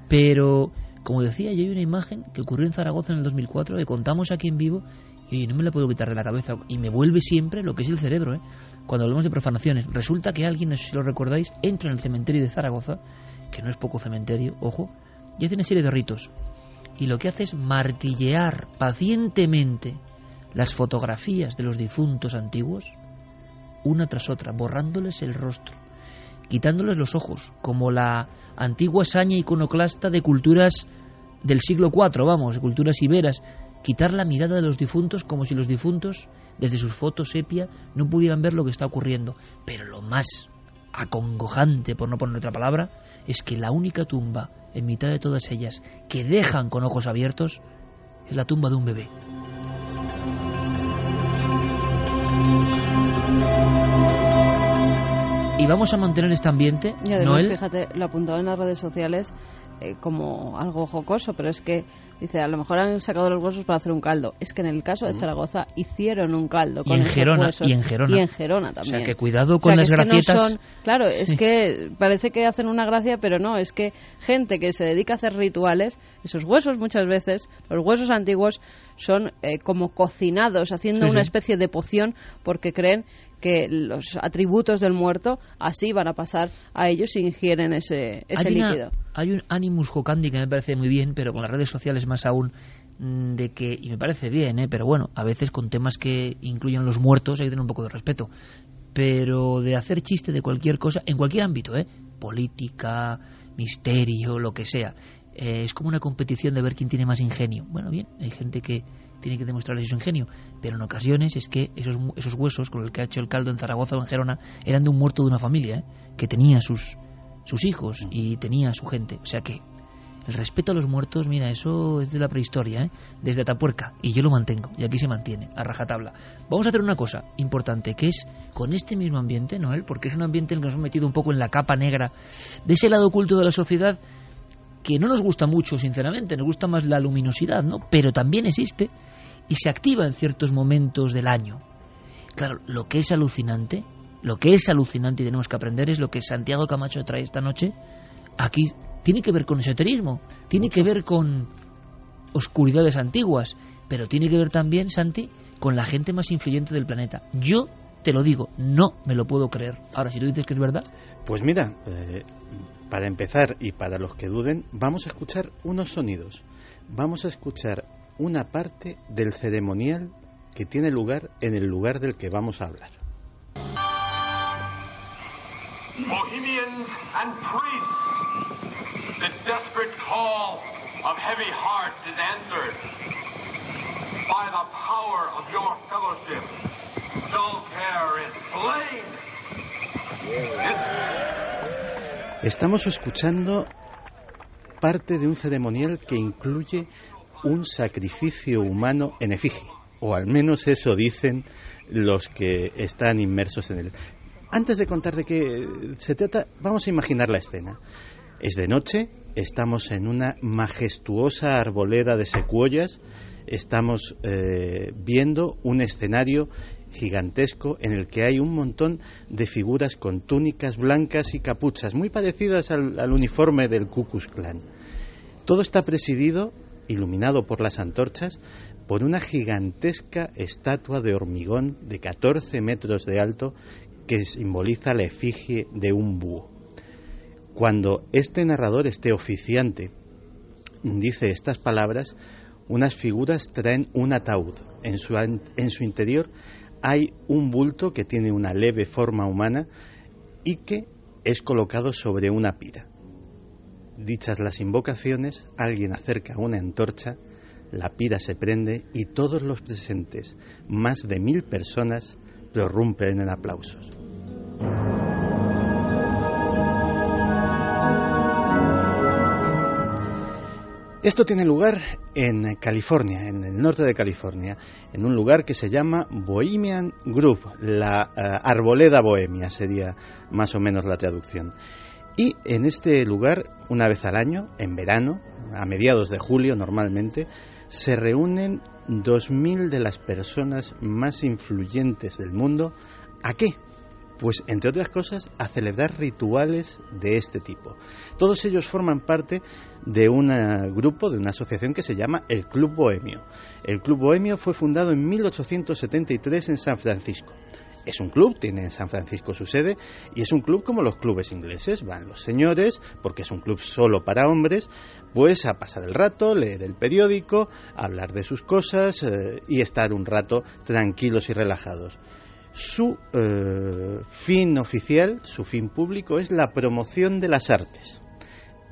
Pero, como decía, yo hay una imagen que ocurrió en Zaragoza en el 2004 que contamos aquí en vivo y no me la puedo quitar de la cabeza y me vuelve siempre lo que es el cerebro, ¿eh? Cuando hablamos de profanaciones, resulta que alguien, no si lo recordáis, entra en el cementerio de Zaragoza, que no es poco cementerio, ojo, y hace una serie de ritos y lo que hace es martillear pacientemente las fotografías de los difuntos antiguos, una tras otra, borrándoles el rostro, quitándoles los ojos, como la antigua saña iconoclasta de culturas del siglo IV, vamos, culturas iberas, quitar la mirada de los difuntos como si los difuntos, desde sus fotos sepia, no pudieran ver lo que está ocurriendo. Pero lo más acongojante, por no poner otra palabra, es que la única tumba, en mitad de todas ellas, que dejan con ojos abiertos, es la tumba de un bebé. Y vamos a mantener este ambiente, Y además, Noel, fíjate, lo apuntaba en las redes sociales eh, como algo jocoso, pero es que, dice, a lo mejor han sacado los huesos para hacer un caldo. Es que en el caso de Zaragoza hicieron un caldo Y con en esos Gerona, huesos. y en Gerona. Y en Gerona también. O sea, que cuidado O con sea, las no gracietas. son- claro, es Sí. que parece que hacen una gracia, pero no, es que gente que se dedica a hacer rituales, esos huesos muchas veces, los huesos antiguos, son eh, como cocinados, haciendo Sí, una especie de poción, porque creen que los atributos del muerto así van a pasar a ellos si ingieren ese, ese hay, una- líquido. hay un animus jocandi que me parece muy bien, pero con las redes sociales más aún, mm, de que, y me parece bien, ¿eh? pero bueno, a veces con temas que incluyen los muertos hay que tener un poco de respeto. Pero de hacer chiste de cualquier cosa, en cualquier ámbito, ¿eh? política, misterio, lo que sea, eh, es como una competición de ver quién tiene más ingenio. Bueno, bien, hay gente que tiene que demostrarle su ingenio, pero en ocasiones es que esos, esos huesos con los que ha hecho el caldo en Zaragoza o en Gerona eran de un muerto de una familia, ¿eh? que tenía sus, sus hijos y tenía su gente. O sea que el respeto a los muertos, mira, eso es de la prehistoria, ¿eh? desde Atapuerca, y yo lo mantengo, y aquí se mantiene, a rajatabla. Vamos a hacer una cosa importante, que es con este mismo ambiente, Noel, porque es un ambiente en el que nos hemos metido un poco en la capa negra de ese lado oculto de la sociedad que no nos gusta mucho, sinceramente, nos gusta más la luminosidad, ¿no? Pero también existe y se activa en ciertos momentos del año. Claro, lo que es alucinante, lo que es alucinante y tenemos que aprender es lo que Santiago Camacho trae esta noche. Aquí tiene que ver con esoterismo, tiene que ver con oscuridades antiguas, pero tiene que ver también, Santi, con la gente más influyente del planeta. Yo te lo digo, no me lo puedo creer. Ahora, si tú dices que es verdad, Pues mira, eh, para empezar y para los que duden, vamos a escuchar unos sonidos. Vamos a escuchar una parte del ceremonial que tiene lugar en el lugar del que vamos a hablar. Bohemians and priests, the desperate call of heavy hearts is answered by the power of your fellowship. Care is slain. Estamos escuchando parte de un ceremonial que incluye un sacrificio humano en efigie, o al menos eso dicen los que están inmersos en él. Antes de contar de qué se trata, vamos a imaginar la escena. Es de noche, estamos en una majestuosa arboleda de secuoyas, estamos eh, viendo un escenario gigantesco en el que hay un montón de figuras con túnicas blancas y capuchas, muy parecidas al, uniforme del Ku Klux Klan. Todo está presidido, iluminado por las antorchas, por una gigantesca estatua de hormigón de 14 metros de alto que simboliza la efigie de un búho. Cuando este narrador, este oficiante, dice estas palabras, unas figuras traen un ataúd. En su, en su interior hay un bulto que tiene una leve forma humana y que es colocado sobre una pira. Dichas las invocaciones, alguien acerca una antorcha, la pira se prende y todos los presentes, más de mil personas, prorrumpen en aplausos. Esto tiene lugar en California, en el norte de California, en un lugar que se llama Bohemian Grove, la eh, arboleda bohemia sería más o menos la traducción. Y en este lugar, una vez al año, en verano, a mediados de julio normalmente, se reúnen 2.000 de las personas más influyentes del mundo. ¿A qué? Pues, entre otras cosas, a celebrar rituales de este tipo. Todos ellos forman parte de un grupo, de una asociación que se llama el Club Bohemio. El Club Bohemio fue fundado en 1873 en San Francisco es un club, tiene en San Francisco su sede, y es un club como los clubes ingleses. Van los señores, porque es un club solo para hombres, pues a pasar el rato, leer el periódico, hablar de sus cosas eh, y estar un rato tranquilos y relajados. Su eh, fin oficial, su fin público, es la promoción de las artes.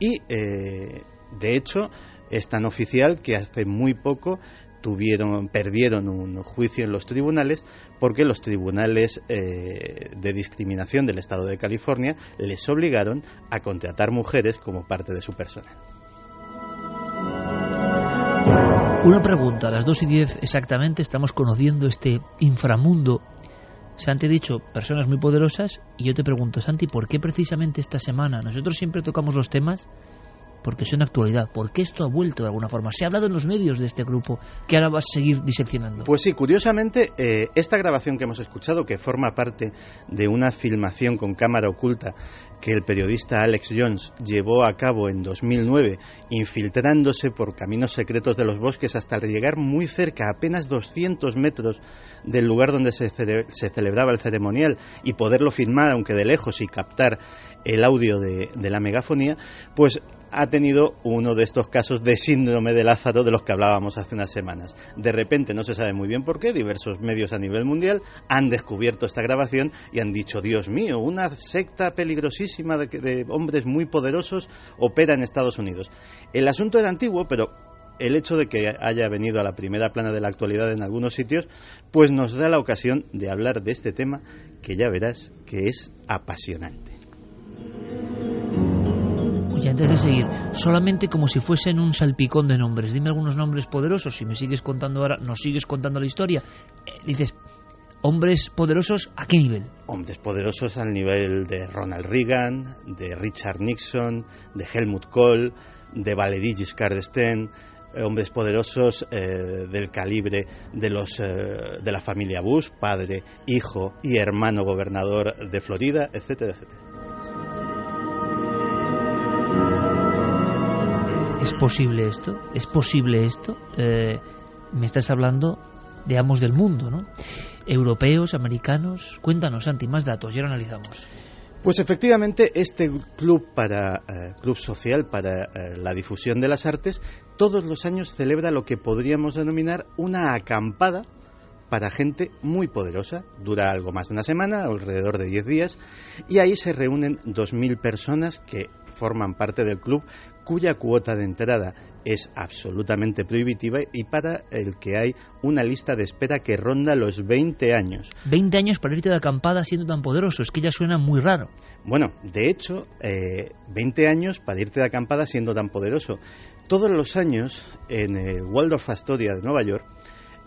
Y, eh, de hecho, es tan oficial que hace muy poco tuvieron, perdieron un juicio en los tribunales porque los tribunales eh, de discriminación del Estado de California les obligaron a contratar mujeres como parte de su personal. Una pregunta, a las 2 y 10 exactamente estamos conociendo este inframundo. Se han dicho personas muy poderosas y yo te pregunto, Santi, ¿por qué precisamente esta semana? Nosotros siempre tocamos los temas porque son actualidad, porque esto ha vuelto de alguna forma. Se ha hablado en los medios de este grupo, que ahora vas a seguir diseccionando. Pues sí, curiosamente, eh, esta grabación que hemos escuchado, que forma parte de una filmación con cámara oculta que el periodista Alex Jones llevó a cabo en 2009, infiltrándose por caminos secretos de los bosques hasta llegar muy cerca, apenas 200 metros del lugar donde se, se celebraba el ceremonial y poderlo filmar, aunque de lejos, y captar el audio de, de la megafonía, pues ha tenido uno de estos casos de síndrome de Lázaro de los que hablábamos hace unas semanas. De repente, no se sabe muy bien por qué, diversos medios a nivel mundial han descubierto esta grabación y han dicho, Dios mío, una secta peligrosísima de, hombres muy poderosos opera en Estados Unidos. El asunto era antiguo, pero el hecho de que haya venido a la primera plana de la actualidad en algunos sitios, pues nos da la ocasión de hablar de este tema que ya verás que es apasionante. Y antes de seguir, solamente como si fuesen un salpicón de nombres. Dime algunos nombres poderosos. Si me sigues contando ahora, nos sigues contando la historia. Eh, dices, hombres poderosos, ¿a qué nivel? Hombres poderosos al nivel de Ronald Reagan, de Richard Nixon, de Helmut Kohl, de Valéry Giscard d'Estaing, eh, hombres poderosos eh, del calibre de los de la familia Bush, padre, hijo y hermano gobernador de Florida, etcétera, etcétera. ¿Es posible esto? ¿Es posible esto? Eh, me estás hablando de amos del mundo, ¿no? Europeos, americanos. Cuéntanos, Santi, más datos, ya lo analizamos. Pues efectivamente, este club para eh, club social para eh, la difusión de las artes todos los años celebra lo que podríamos denominar una acampada para gente muy poderosa. Dura algo más de una semana, alrededor de 10 días, y ahí se reúnen 2.000 personas que forman parte del club cuya cuota de entrada es absolutamente prohibitiva y para el que hay una lista de espera que ronda los 20 años. 20 años para irte de acampada siendo tan poderoso, es que ya suena muy raro. Bueno, de hecho, eh, 20 años para irte de acampada siendo tan poderoso. Todos los años en el Waldorf Astoria de Nueva York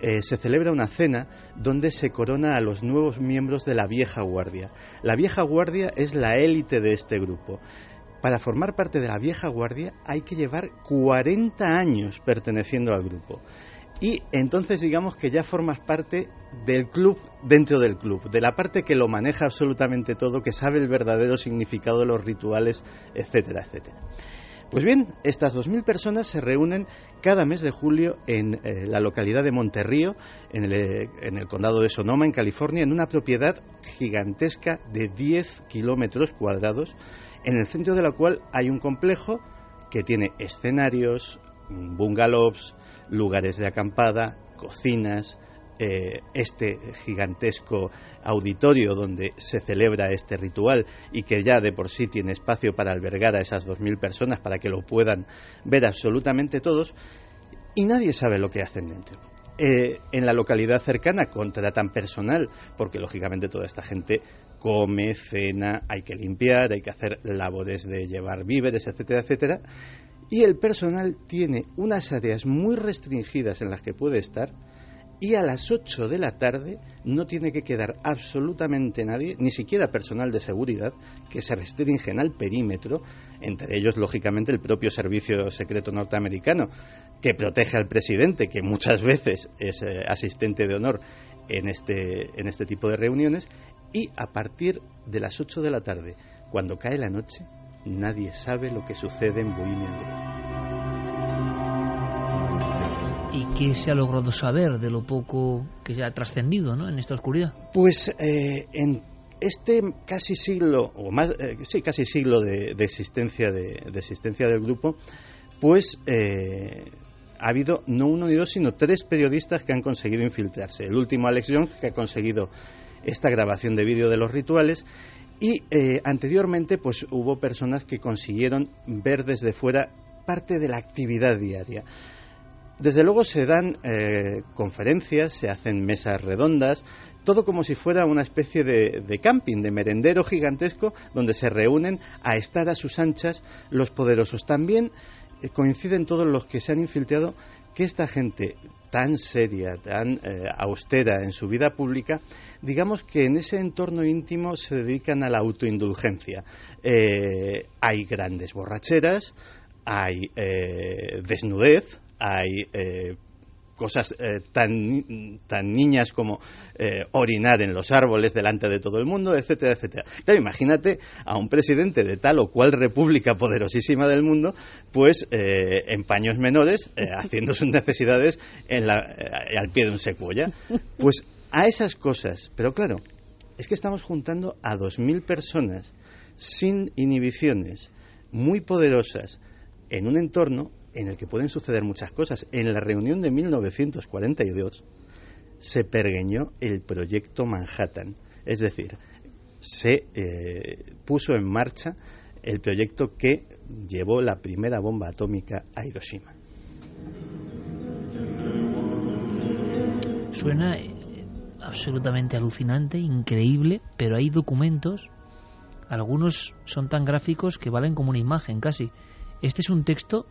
eh, se celebra una cena donde se corona a los nuevos miembros de la vieja guardia. La vieja guardia es la élite de este grupo. Para formar parte de la vieja guardia hay que llevar 40 años perteneciendo al grupo. Y entonces digamos que ya formas parte del club dentro del club, de la parte que lo maneja absolutamente todo, que sabe el verdadero significado de los rituales, etcétera, etcétera. Pues bien, estas 2.000 personas se reúnen cada mes de julio en eh, la localidad de Monterrío, en el, eh, en el, condado de Sonoma, en California, en una propiedad gigantesca de 10 kilómetros cuadrados, en el centro de la cual hay un complejo que tiene escenarios, bungalows, lugares de acampada, cocinas, eh, este gigantesco auditorio donde se celebra este ritual y que ya de por sí tiene espacio para albergar a esas 2.000 personas para que lo puedan ver absolutamente todos y nadie sabe lo que hacen dentro. Eh, en la localidad cercana contratan personal porque lógicamente toda esta gente come, cena, hay que limpiar, hay que hacer labores de llevar víveres, etcétera, etcétera. Y el personal tiene unas áreas muy restringidas en las que puede estar y a las 8 de la tarde no tiene que quedar absolutamente nadie, ni siquiera personal de seguridad, que se restringen al perímetro, entre ellos, lógicamente, el propio Servicio Secreto Norteamericano, que protege al presidente, que muchas veces es eh, asistente de honor en este, en este tipo de reuniones, y a partir de las 8 de la tarde, cuando cae la noche, nadie sabe lo que sucede en Bohemia ¿Y qué se ha logrado saber de lo poco que se ha trascendido ¿no? en esta oscuridad? Pues eh, en este casi siglo, o más, eh, sí, casi siglo de, de existencia, de, de existencia del grupo, pues eh, ha habido no uno ni dos, sino tres periodistas que han conseguido infiltrarse. El último, Alex Young, que ha conseguido esta grabación de vídeo de los rituales. Y eh, anteriormente, pues hubo personas que consiguieron ver desde fuera parte de la actividad diaria. Desde luego se dan eh, conferencias, se hacen mesas redondas, todo como si fuera una especie de, camping, de merendero gigantesco, donde se reúnen a estar a sus anchas los poderosos. También eh, coinciden todos los que se han infiltrado que esta gente tan seria, tan eh, austera en su vida pública, digamos que en ese entorno íntimo se dedican a la autoindulgencia. Hay grandes borracheras, hay desnudez, hay eh, cosas eh, tan, tan niñas como eh, orinar en los árboles delante de todo el mundo, etcétera, etcétera. Claro, imagínate a un presidente de tal o cual república poderosísima del mundo, pues eh, en paños menores, haciendo sus necesidades en la, al pie de un secuoya. Pues a esas cosas, pero claro, es que estamos juntando a 2.000 personas sin inhibiciones, muy poderosas, en un entorno en el que pueden suceder muchas cosas. En la reunión de 1942 se pergueñó el proyecto Manhattan, es decir, se eh, puso en marcha el proyecto que llevó la primera bomba atómica a Hiroshima. Suena eh, absolutamente alucinante, increíble, pero hay documentos, algunos son tan gráficos que valen como una imagen casi. Este es un texto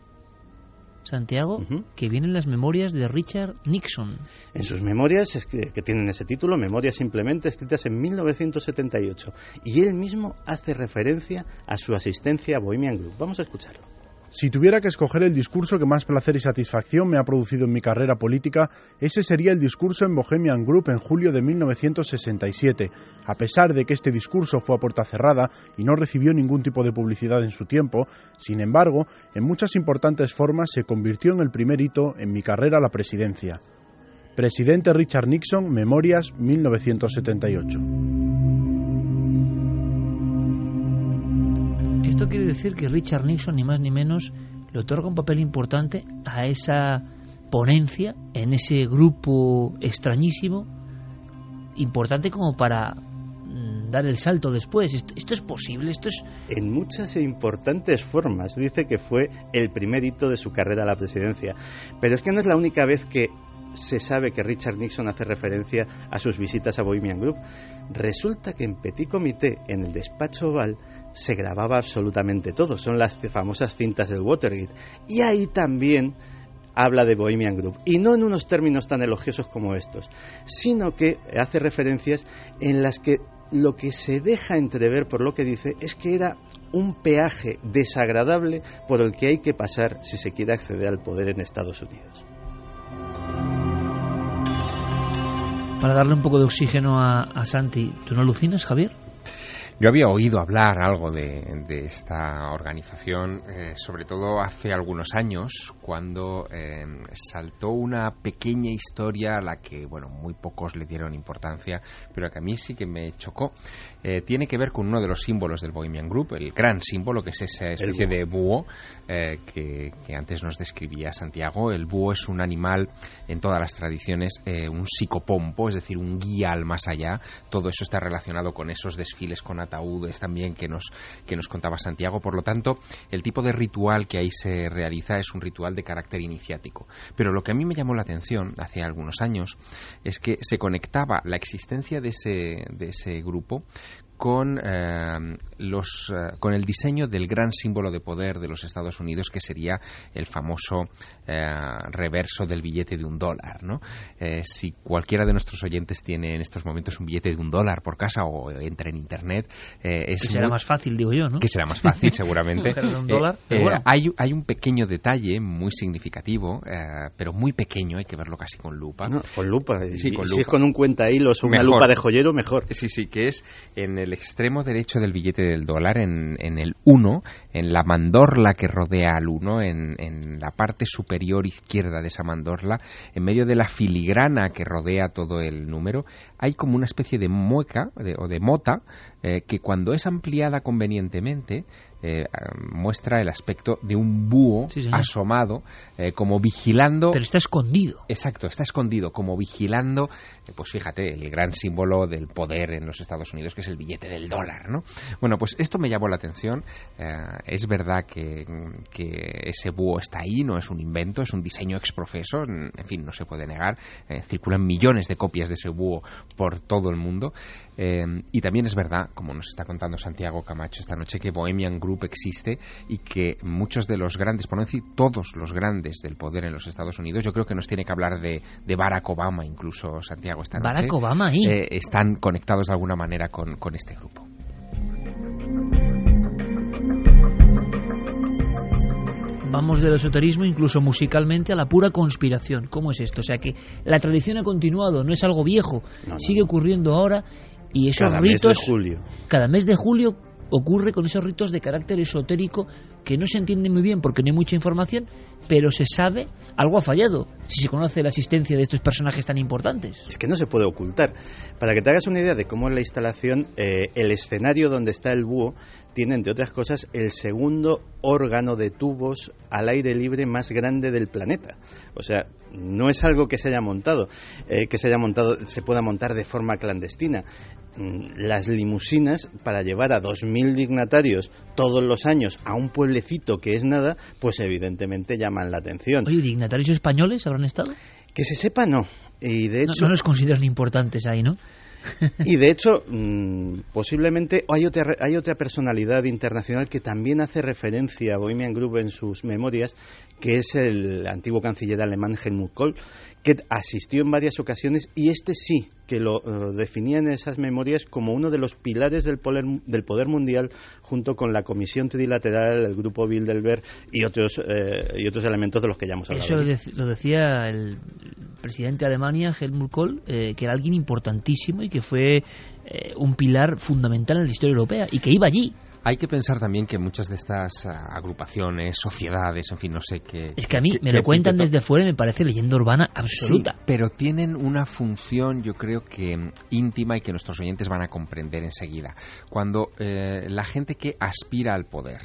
Santiago, uh -huh. que viene en las memorias de Richard Nixon. En sus memorias, es que, que, tienen ese título, Memorias simplemente, escritas en 1978. Y él mismo hace referencia a su asistencia a Bohemian Group. Vamos a escucharlo. Si tuviera que escoger el discurso que más placer y satisfacción me ha producido en mi carrera política, ese sería el discurso en Bohemian Group en julio de 1967. A pesar de que este discurso fue a puerta cerrada y no recibió ningún tipo de publicidad en su tiempo, sin embargo, en muchas importantes formas se convirtió en el primer hito en mi carrera la presidencia. Presidente Richard Nixon, Memorias 1978. Esto quiere decir que Richard Nixon, ni más ni menos, le otorga un papel importante a esa ponencia, en ese grupo extrañísimo, importante como para dar el salto después. Esto, esto, es posible, esto es... En muchas e importantes formas. Dice que fue el primer hito de su carrera a la presidencia. Pero es que no es la única vez que se sabe que Richard Nixon hace referencia a sus visitas a Bohemian Group. Resulta que en Petit Comité, en el despacho oval, se grababa absolutamente todo. Son las famosas cintas del Watergate. Y ahí también habla de Bohemian Group. Y no en unos términos tan elogiosos como estos, sino que hace referencias en las que lo que se deja entrever por lo que dice es que era un peaje desagradable por el que hay que pasar si se quiere acceder al poder en Estados Unidos. Para darle un poco de oxígeno a, Santi, ¿tú no alucinas, Javier? Yo había oído hablar algo de, de esta organización, eh, sobre todo hace algunos años, cuando eh, saltó una pequeña historia a la que, bueno, muy pocos le dieron importancia, pero que a mí sí que me chocó. Eh, tiene que ver con uno de los símbolos del Bohemian Group, el gran símbolo, que es esa especie de búho que, que, antes nos describía Santiago. El búho es un animal, en todas las tradiciones, un psicopompo, es decir, un guía al más allá. Todo eso está relacionado con esos desfiles con ataúdes también que nos, que nos contaba Santiago. Por lo tanto, el tipo de ritual que ahí se realiza es un ritual de carácter iniciático. Pero lo que a mí me llamó la atención hace algunos años es que se conectaba la existencia de ese, de ese grupo con, eh, los, eh, con el diseño del gran símbolo de poder de los Estados Unidos, que sería el famoso eh, reverso del billete de un dólar. ¿no? si cualquiera de nuestros oyentes tiene en estos momentos un billete de un dólar por casa o entra en Internet, es que será muy, más fácil, digo yo, ¿no? Que será más fácil, seguramente. un dólar, bueno. hay, hay un pequeño detalle muy significativo, pero muy pequeño, hay que verlo casi con lupa. No, con lupa. Sí, y, con si lupa. es con un cuenta hilos o una mejor. lupa de joyero, mejor. Sí, sí, que es en el el extremo derecho del billete del dólar, en, en el 1, en la mandorla que rodea al 1, en, en la parte superior izquierda de esa mandorla, en medio de la filigrana que rodea todo el número, hay como una especie de mueca de- o de mota eh, que cuando es ampliada convenientemente eh, muestra el aspecto de un búho asomado eh, como vigilando Pero está escondido. Exacto, está escondido, como vigilando, pues fíjate, el gran símbolo del poder en los Estados Unidos, que es el billete del dólar, ¿no? Bueno, pues esto me llamó la atención. Es verdad que, que ese búho está ahí, no es un invento, es un diseño exprofeso, en en fin, no se puede negar. Circulan millones de copias de ese búho por todo el mundo. Eh, y también es verdad, como nos está contando Santiago Camacho esta noche, que Bohemian Group existe y que muchos de los grandes, por no decir todos los grandes del poder en los Estados Unidos, yo creo que nos tiene que hablar de, de Barack Obama, incluso Santiago esta noche. Barack Obama ahí. eh, están conectados de alguna manera con, con este grupo. Vamos del esoterismo, incluso musicalmente, a la pura conspiración. ¿Cómo es esto? O sea que la tradición ha continuado, no es algo viejo, No, no, sigue ocurriendo ahora y esos Cada mes ritos. de julio. Cada mes de julio ocurre con esos ritos de carácter esotérico que no se entiende muy bien porque no hay mucha información, pero se sabe algo ha fallado si se conoce la existencia de estos personajes tan importantes. Es que no se puede ocultar. Para que te hagas una idea de cómo es la instalación, eh, el escenario donde está el búho tiene, entre otras cosas, el segundo órgano de tubos al aire libre más grande del planeta. O sea, no es algo que se haya montado, eh, que se haya montado, se pueda montar de forma clandestina. Mm, Las limusinas para llevar a 2.000 dignatarios todos los años a un pueblecito que es nada, pues evidentemente llaman la atención. Oye, ¿dignatarios españoles habrán estado? Que se sepa, no. Y de hecho, no los consideran importantes ahí, ¿no? y de hecho, mm, posiblemente hay otra, hay otra personalidad internacional que también hace referencia a Bohemian Group en sus memorias, que es el antiguo canciller alemán Helmut Kohl, que asistió en varias ocasiones y este sí que lo eh, definía en esas memorias como uno de los pilares del poder, del poder mundial junto con la Comisión Trilateral, el Grupo Bilderberg y otros, eh, y otros elementos de los que ya hemos hablado. Eso lo, lo decía el presidente de Alemania, Helmut Kohl, eh, que era alguien importantísimo y que fue eh, un pilar fundamental en la historia europea y que iba allí. Hay que pensar también que muchas de estas ah, agrupaciones, sociedades, en fin, no sé qué. Es que a mí qué- me qué lo cuentan desde fuera y me parece leyenda urbana absoluta. Sí, pero tienen una función, yo creo que mm, íntima y que nuestros oyentes van a comprender enseguida. Cuando eh, la gente que aspira al poder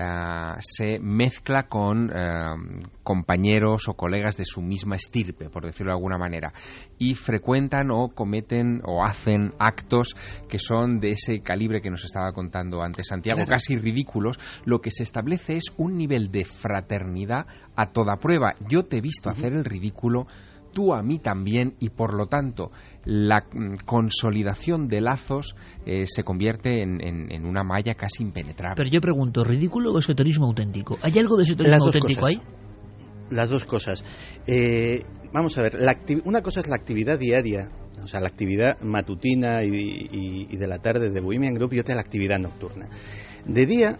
ah, se mezcla con ah, compañeros o colegas de su misma estirpe, por decirlo de alguna manera, y frecuentan o cometen o hacen actos que son de ese calibre que nos estaba contando antes Santiago, Claro. casi ridículos, lo que se establece es un nivel de fraternidad a toda prueba. Yo te he visto hacer el ridículo, tú a mí también, y por lo tanto la mm, consolidación de lazos eh, se convierte en, en- en una malla casi impenetrable. Pero yo pregunto, ¿ridículo o esoterismo auténtico? ¿Hay algo de esoterismo auténtico cosas. ahí? Las dos cosas. Eh, vamos a ver, la una cosa es la actividad diaria, o sea, la actividad matutina y, y- y de la tarde de Bohemian Group y otra la actividad nocturna. De día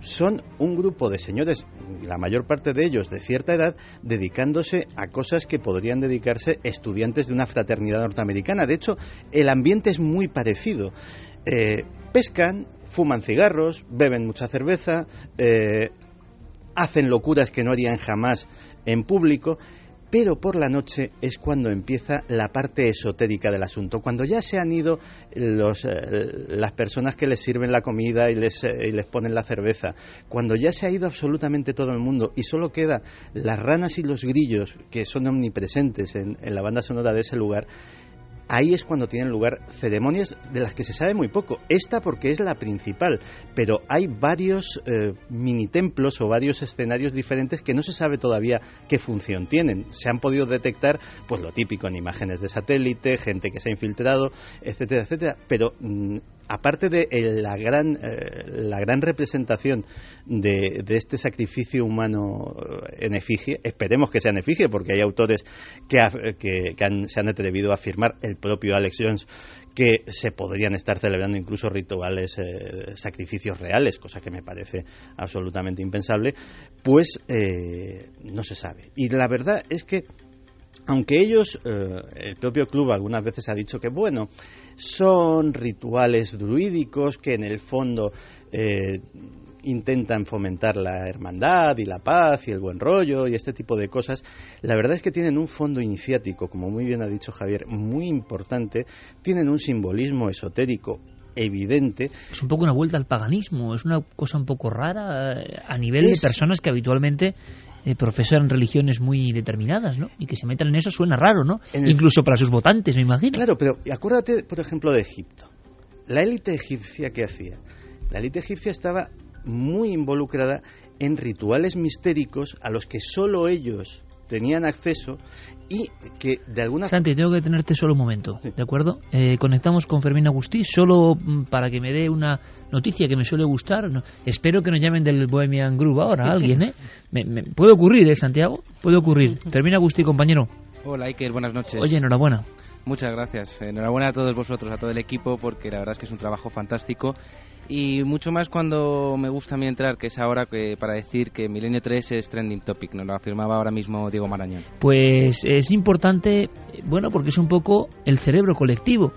son un grupo de señores, la mayor parte de ellos de cierta edad, dedicándose a cosas que podrían dedicarse estudiantes de una fraternidad norteamericana. De hecho, el ambiente es muy parecido. Eh, pescan, fuman cigarros, beben mucha cerveza, eh, hacen locuras que no harían jamás en público, pero por la noche es cuando empieza la parte esotérica del asunto, cuando ya se han ido los, eh, las personas que les sirven la comida y les, eh, y les ponen la cerveza, cuando ya se ha ido absolutamente todo el mundo y solo queda las ranas y los grillos que son omnipresentes en, en la banda sonora de ese lugar, Ahí es cuando tienen lugar ceremonias de las que se sabe muy poco. Esta porque es la principal, pero hay varios eh, mini templos o varios escenarios diferentes que no se sabe todavía qué función tienen. Se han podido detectar, pues lo típico en imágenes de satélite, gente que se ha infiltrado, etcétera, etcétera. Pero mm, aparte de eh, la gran eh, la gran representación de, de este sacrificio humano eh, en efigie, esperemos que sea en efigie, porque hay autores que, que- han- se han atrevido a afirmar, el propio Alex Jones, que se podrían estar celebrando incluso rituales, sacrificios reales, cosa que me parece absolutamente impensable, pues no se sabe. Y la verdad es que aunque ellos, el propio club algunas veces ha dicho que, bueno, son rituales druídicos que en el fondo eh, intentan fomentar la hermandad y la paz y el buen rollo y este tipo de cosas, la verdad es que tienen un fondo iniciático, como muy bien ha dicho Javier, muy importante, tienen un simbolismo esotérico evidente. Es un poco una vuelta al paganismo, es una cosa un poco rara eh, a nivel de personas que habitualmente eh, profesan religiones muy determinadas, ¿no? Y que se metan en eso suena raro, ¿no? Incluso para sus votantes, me imagino. Claro, pero acuérdate, por ejemplo, de Egipto. La élite egipcia, ¿qué hacía? La élite egipcia estaba muy involucrada en rituales mistéricos a los que solo ellos tenían acceso y que de alguna Santi, tengo que tenerte solo un momento, ¿de acuerdo? Eh, conectamos con Fermín Agustí solo mm, para que me dé una noticia que me suele gustar. espero que nos llamen del Bohemian Group ahora, alguien, ¿eh? Me, puede ocurrir, ¿eh, Santiago? Puede ocurrir. Fermín Agustí, compañero. Hola, Iker, buenas noches. Oye, enhorabuena. Muchas gracias. Enhorabuena a todos vosotros, a todo el equipo, porque la verdad es que es un trabajo fantástico y mucho más cuando me gusta a mí entrar, que es ahora que, para decir que Milenio 3 es trending topic, nos lo afirmaba ahora mismo Diego Marañón. Pues es importante, bueno, porque es un poco el cerebro colectivo.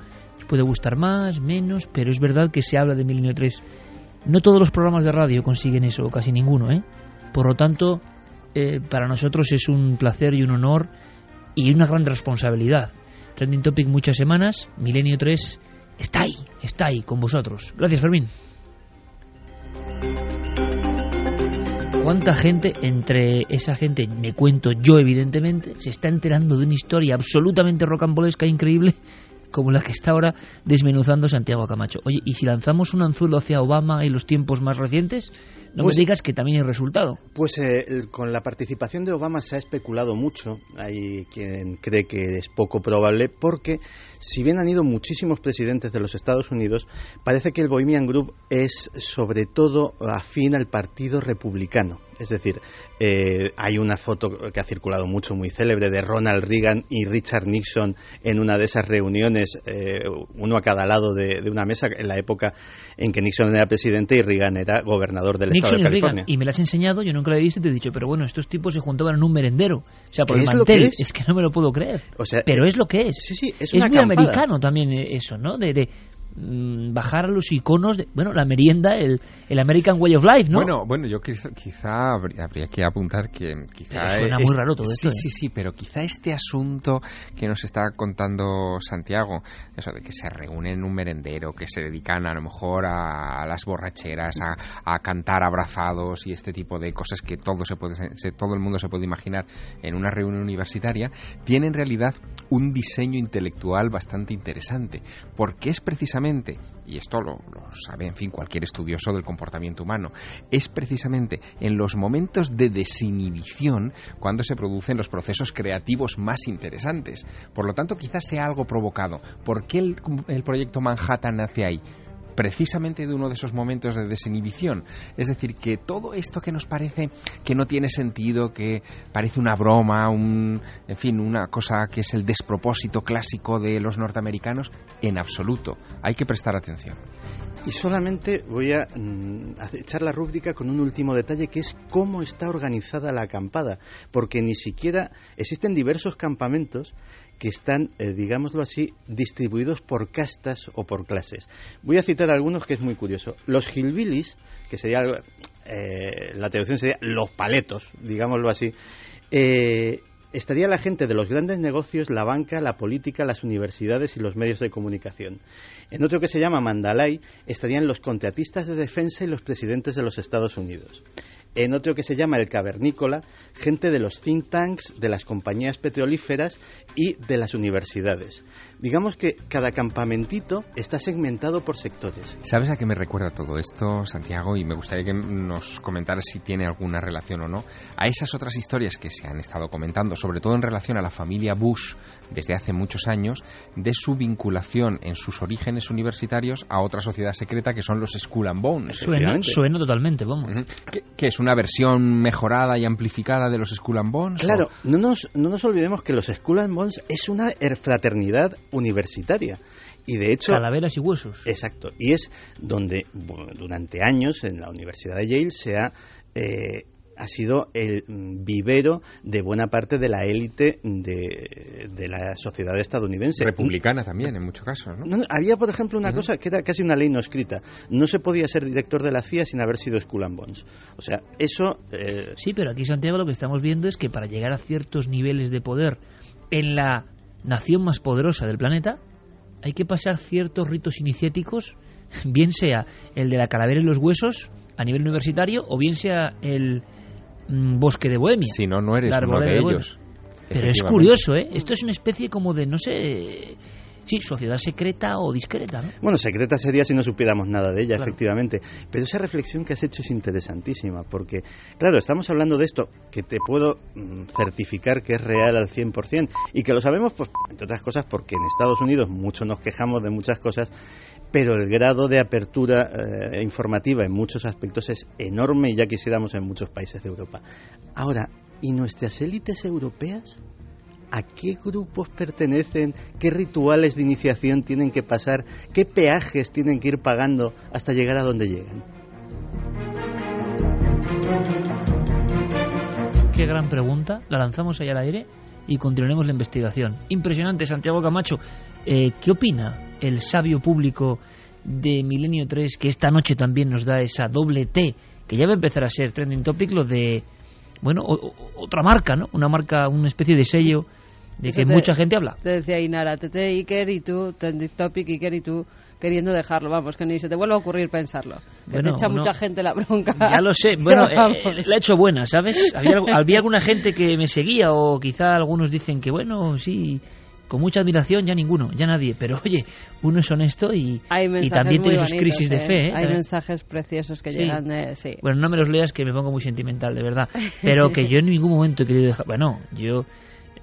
puede gustar más, menos, pero es verdad que se habla de Milenio 3. No todos los programas de radio consiguen eso, casi ninguno, ¿eh? Por lo tanto, eh, para nosotros es un placer y un honor y una gran responsabilidad. Trending Topic muchas semanas, Milenio 3 está ahí, está ahí con vosotros. Gracias, Fermín. ¿Cuánta gente, entre esa gente, me cuento yo evidentemente, se está enterando de una historia absolutamente rocambolesca, increíble, como la que está ahora desmenuzando Santiago Camacho? Oye, ¿y si lanzamos un anzuelo hacia Obama y los tiempos más recientes? No pues me digas que también hay resultado. Pues eh, con la participación de Obama se ha especulado mucho. Hay quien cree que es poco probable porque, si bien han ido muchísimos presidentes de los Estados Unidos, parece que el Bohemian Group es sobre todo afín al Partido Republicano. Es decir, eh, hay una foto que ha circulado mucho, muy célebre, de Ronald Reagan y Richard Nixon en una de esas reuniones, eh, uno a cada lado de, una mesa, en la época en que Nixon era presidente y Reagan era gobernador del estado de California. y me lo has enseñado, yo nunca lo he visto y te he dicho, pero bueno, estos tipos se juntaban en un merendero, o sea, por el mantel, es? que no me lo puedo creer. pero eh, es lo que es. Sí, sí, es, es muy americano también eso, ¿no? de, Mm, bajar a los iconos de, bueno, la merienda, el, el American Way of Life, ¿no? Bueno, bueno, yo quizá, quizá habría, que apuntar que quizá suena muy raro todo sí, esto. Sí, ¿eh? sí, pero quizá este asunto que nos está contando Santiago, eso de que se reúnen en un merendero, que se dedican a lo mejor a, las borracheras, a, a, cantar abrazados y este tipo de cosas que todo se puede, todo el mundo se puede imaginar en una reunión universitaria, tiene en realidad un diseño intelectual bastante interesante, porque es precisamente y esto lo, sabe, en fin, cualquier estudioso del comportamiento humano, es precisamente en los momentos de desinhibición cuando se producen los procesos creativos más interesantes. Por lo tanto, quizás sea algo provocado. ¿Por qué el, el proyecto Manhattan nace ahí? Precisamente de uno de esos momentos de desinhibición. Es decir, que todo esto que nos parece que no tiene sentido, que parece una broma, un, en fin, una cosa que es el despropósito clásico de los norteamericanos, en absoluto. Hay que prestar atención. Y solamente voy a, mm, echar la rúbrica con un último detalle que es cómo está organizada la acampada, porque ni siquiera existen diversos campamentos que están, eh, digámoslo así, distribuidos por castas o por clases. Voy a citar algunos que es muy curioso. Los hillbillies, que sería, eh, la traducción sería los paletos, digámoslo así, eh, estaría la gente de los grandes negocios, la banca, la política, las universidades y los medios de comunicación. En otro que se llama Mandalay estarían los contratistas de defensa y los presidentes de los Estados Unidos en otro que se llama el cavernícola, gente de los think tanks, de las compañías petrolíferas y de las universidades. Digamos que cada campamentito está segmentado por sectores. ¿Sabes a qué me recuerda todo esto, Santiago? Y me gustaría que nos comentaras si tiene alguna relación o no. A esas otras historias que se han estado comentando, sobre todo en relación a la familia Bush desde hace muchos años, de su vinculación en sus orígenes universitarios a otra sociedad secreta que son los Skull and Bones. Suena, suena totalmente, vamos. ¿Qué, es una versión mejorada y amplificada de los Skull and Bones? Claro, no, nos, no nos olvidemos que los Skull and Bones es una fraternidad universitaria. Y de hecho. Calaveras y huesos. Exacto. Y es donde durante años en la Universidad de Yale se ha eh, ha sido el vivero de buena parte de la élite de, de la sociedad estadounidense. Republicana también, en muchos casos, ¿no? No, había, por ejemplo, una cosa que era casi una ley no escrita. No se podía ser director de la CIA sin haber sido Skull and Bones. O sea, eso... eh, Sí, pero aquí, Santiago, lo que estamos viendo es que para llegar a ciertos niveles de poder en la nación más poderosa del planeta, hay que pasar ciertos ritos iniciáticos, bien sea el de la calavera y los huesos a nivel universitario, o bien sea el mm, bosque de Bohemia. Si no, no eres uno de ellos. Pero es curioso, ¿eh? Esto es una especie como de, no sé, sí, sociedad secreta o discreta, ¿no? Bueno, secreta sería si no supiéramos nada de ella, Claro. efectivamente. Pero esa reflexión que has hecho es interesantísima, porque, claro, estamos hablando de esto que te puedo mm, certificar que es real al 100%, y que lo sabemos, pues, entre otras cosas, porque en Estados Unidos mucho nos quejamos de muchas cosas, pero el grado de apertura eh, informativa en muchos aspectos es enorme y ya quisiéramos en muchos países de Europa. Ahora, ¿y nuestras élites europeas? ¿A qué grupos pertenecen? ¿Qué rituales de iniciación tienen que pasar? ¿Qué peajes tienen que ir pagando hasta llegar a donde llegan? Qué gran pregunta. La lanzamos ahí al aire y continuaremos la investigación. Impresionante, Santiago Camacho. Eh, ¿Qué opina el sabio público de Milenio 3 que esta noche también nos da esa doble T que ya va a empezar a ser trending topic, lo de, bueno, o- o- otra marca, ¿no? Una marca, una especie de sello de Eso que te- mucha gente habla. Te decía Inara, Tete, Iker y tú, trending topic, Iker y tú, queriendo dejarlo. Vamos, que ni se te vuelva a ocurrir pensarlo. Que Bueno, te echa no. mucha gente la bronca. Ya lo sé, bueno, eh, eh, la he hecho buena, ¿sabes? Había, había alguna gente que me seguía o quizá algunos dicen que, bueno, sí, con mucha admiración, ya ninguno, ya nadie, pero oye, uno es honesto y, y también tiene sus crisis de ¿eh? fe. ¿eh? Hay También. mensajes preciosos que Sí. llegan de... Sí. Bueno, no me los leas que me pongo muy sentimental, de verdad. Pero que yo en ningún momento he querido dejar... Bueno, yo...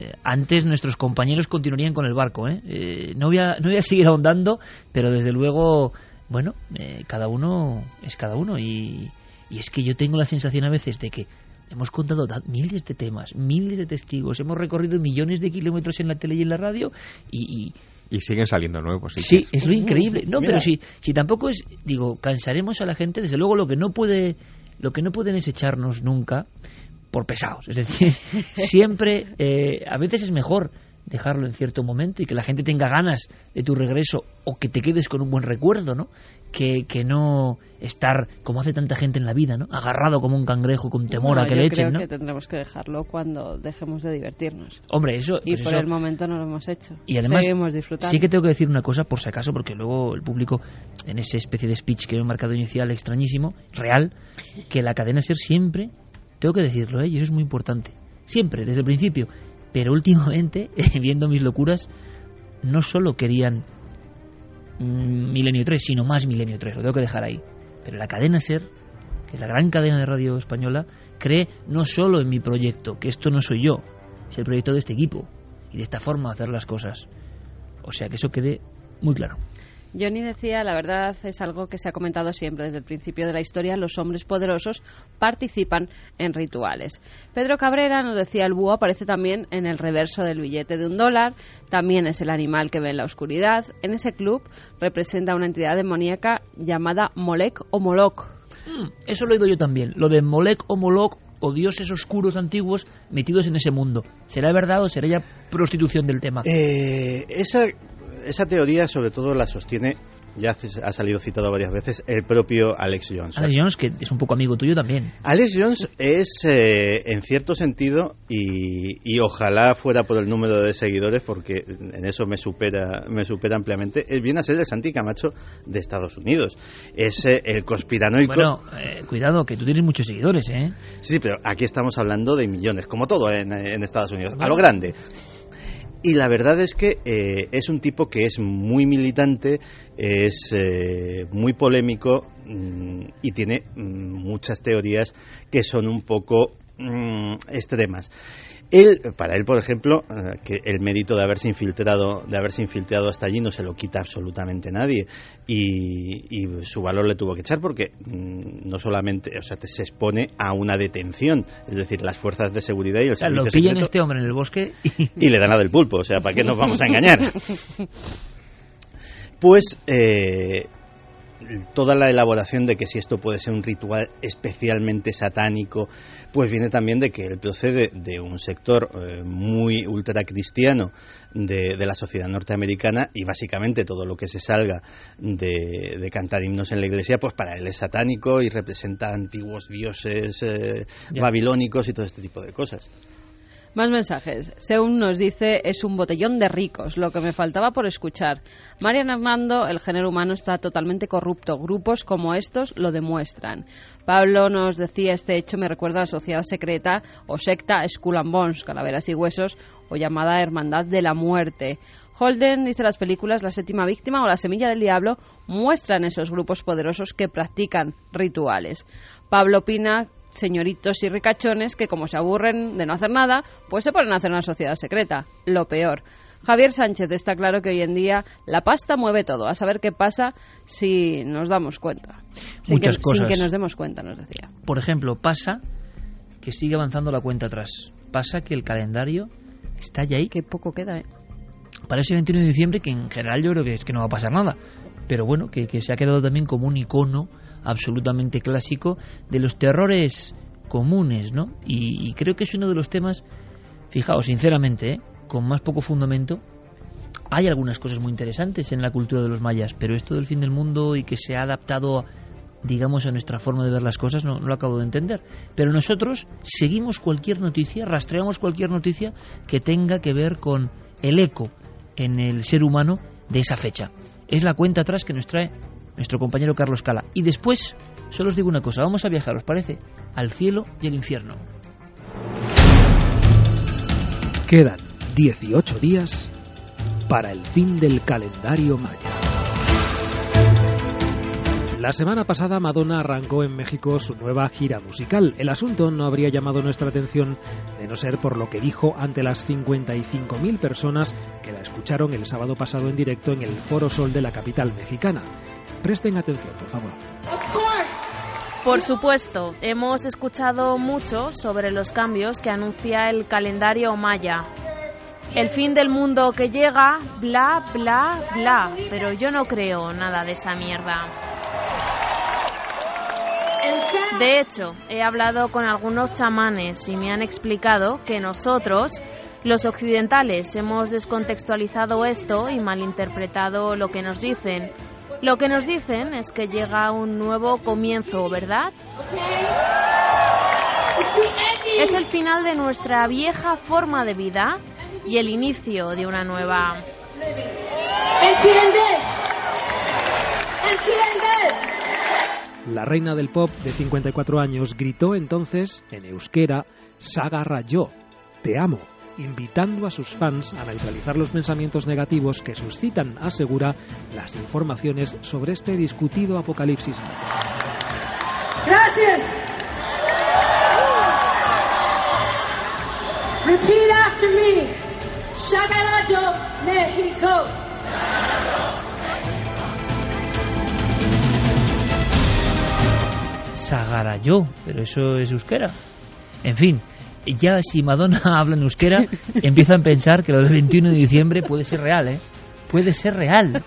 eh, antes nuestros compañeros continuarían con el barco, ¿eh? Eh, no, voy a, no voy a seguir ahondando, pero desde luego, bueno, eh, cada uno es cada uno y, y es que yo tengo la sensación a veces de que hemos contado miles de temas, miles de testigos, hemos recorrido millones de kilómetros en la tele y en la radio y, y, Y siguen saliendo nuevos. sí, Sí, sí. es lo increíble. No, Mira. pero si, si tampoco es, digo, cansaremos a la gente, desde luego lo que no puede, lo que no pueden es echarnos nunca por pesados. Es decir, siempre, eh, a veces es mejor dejarlo en cierto momento y que la gente tenga ganas de tu regreso o que te quedes con un buen recuerdo, ¿no? Que, que no estar, como hace tanta gente en la vida, ¿no? Agarrado como un cangrejo con temor No, a que yo le creo echen, ¿no? que tendremos que dejarlo cuando dejemos de divertirnos. Hombre, eso... Y pues por eso- el momento no lo hemos hecho. Y además, Seguimos disfrutando. sí que tengo que decir una cosa, por si acaso, porque luego el público, en ese especie de speech que he marcado inicial extrañísimo, real, que la cadena ser siempre, tengo que decirlo, ¿eh? y eso es muy importante, siempre, desde el principio, pero últimamente, viendo mis locuras, no solo querían mm, Milenio 3, sino más Milenio 3, lo tengo que dejar ahí. Pero la cadena ser, que es la gran cadena de radio española, cree no solo en mi proyecto, que esto no soy yo, es el proyecto de este equipo y de esta forma de hacer las cosas. O sea que eso quede muy claro. Johnny decía, la verdad es algo que se ha comentado siempre desde el principio de la historia, los hombres poderosos participan en rituales. Pedro Cabrera nos decía, el búho aparece también en el reverso del billete de un dólar, también es el animal que ve en la oscuridad. En ese club representa una entidad demoníaca llamada Molek o Moloch. Mm, Eso lo he oído yo también, lo de Molek o Moloch o dioses oscuros antiguos metidos en ese mundo. ¿Será verdad o será ya prostitución del tema? Eh, esa, esa teoría sobre todo la sostiene, ya ha salido citado varias veces, el propio Alex Jones. Alex Jones, que es un poco amigo tuyo también. Alex Jones es, eh, en cierto sentido, y, y ojalá fuera por el número de seguidores, porque en eso me supera, me supera ampliamente, es viene a ser el Santi Camacho de Estados Unidos. Es eh, el conspiranoico. Bueno, eh, cuidado, que tú tienes muchos seguidores, ¿eh? Sí, sí, pero aquí estamos hablando de millones, como todo en, en Estados Unidos, a lo grande. Y la verdad es que eh, es un tipo que es muy militante, es eh, muy polémico mm, y tiene mm, muchas teorías que son un poco mm, extremas. Él, para él, por ejemplo, eh, que el mérito de haberse infiltrado, de haberse infiltrado hasta allí no se lo quita absolutamente nadie y, y su valor le tuvo que echar porque mm, no solamente, o sea, te- se expone a una detención, es decir, las fuerzas de seguridad y el O sea, lo pillan secreto este hombre en el bosque y... y le dan la del pulpo, o sea, ¿para qué nos vamos a engañar? Pues eh, toda la elaboración de que si esto puede ser un ritual especialmente satánico, pues viene también de que él procede de un sector eh, muy ultracristiano de, de la sociedad norteamericana y básicamente todo lo que se salga de, de cantar himnos en la iglesia, pues para él es satánico y representa antiguos dioses eh, babilónicos y todo este tipo de cosas. Más mensajes. Seun nos dice, es un botellón de ricos, lo que me faltaba por escuchar. Marian Armando, el género humano está totalmente corrupto. Grupos como estos lo demuestran. Pablo nos decía, este hecho me recuerda a la sociedad secreta o secta Skull and Bones, calaveras y huesos, o llamada Hermandad de la Muerte. Holden dice las películas La séptima víctima o La semilla del diablo muestran esos grupos poderosos que practican rituales. Pablo opina señoritos y ricachones que como se aburren de no hacer nada, pues se ponen a hacer una sociedad secreta. Lo peor. Javier Sánchez está claro que hoy en día la pasta mueve todo. A saber qué pasa si nos damos cuenta. Sin Muchas que, cosas. Sin que nos demos cuenta, nos decía. Por ejemplo, pasa que sigue avanzando la cuenta atrás. Pasa que el calendario está ya ahí. Qué poco queda, ¿eh? Para ese 21 de diciembre, que en general yo creo que es que no va a pasar nada. Pero bueno, que, que se ha quedado también como un icono absolutamente clásico de los terrores comunes, ¿no? Y, creo que es uno de los temas, fijaos, sinceramente, ¿eh? con más poco fundamento, hay algunas cosas muy interesantes en la cultura de los mayas, pero esto del fin del mundo y que se ha adaptado, digamos, a nuestra forma de ver las cosas, no, no lo acabo de entender. Pero nosotros seguimos cualquier noticia, rastreamos cualquier noticia que tenga que ver con el eco en el ser humano de esa fecha. Es la cuenta atrás que nos trae nuestro compañero Carlos Cala. Y después, solo os digo una cosa, vamos a viajar, ¿os parece? Al cielo y al infierno. Quedan 18 días para el fin del calendario maya. La semana pasada Madonna arrancó en México su nueva gira musical. El asunto no habría llamado nuestra atención de no ser por lo que dijo ante las 55.000 personas que la escucharon el sábado pasado en directo en el Foro Sol de la capital mexicana. Presten atención, por favor. Por supuesto, hemos escuchado mucho sobre los cambios que anuncia el calendario maya. El fin del mundo que llega, bla, bla, bla, pero yo no creo nada de esa mierda. De hecho, he hablado con algunos chamanes y me han explicado que nosotros, los occidentales, hemos descontextualizado esto y malinterpretado lo que nos dicen. Lo que nos dicen es que llega un nuevo comienzo, ¿verdad? Es el final de nuestra vieja forma de vida y el inicio de una nueva. La reina del pop de 54 años gritó entonces en euskera Saga Rayo, te amo, invitando a sus fans a neutralizar los pensamientos negativos que suscitan, asegura, las informaciones sobre este discutido apocalipsis. Gracias. Repeat after me. Shagarajo, Mexico. Sagarayó, pero eso es euskera. En fin, ya si Madonna habla en euskera, empiezan a pensar que lo del 21 de diciembre puede ser real, ¿eh? Puede ser real.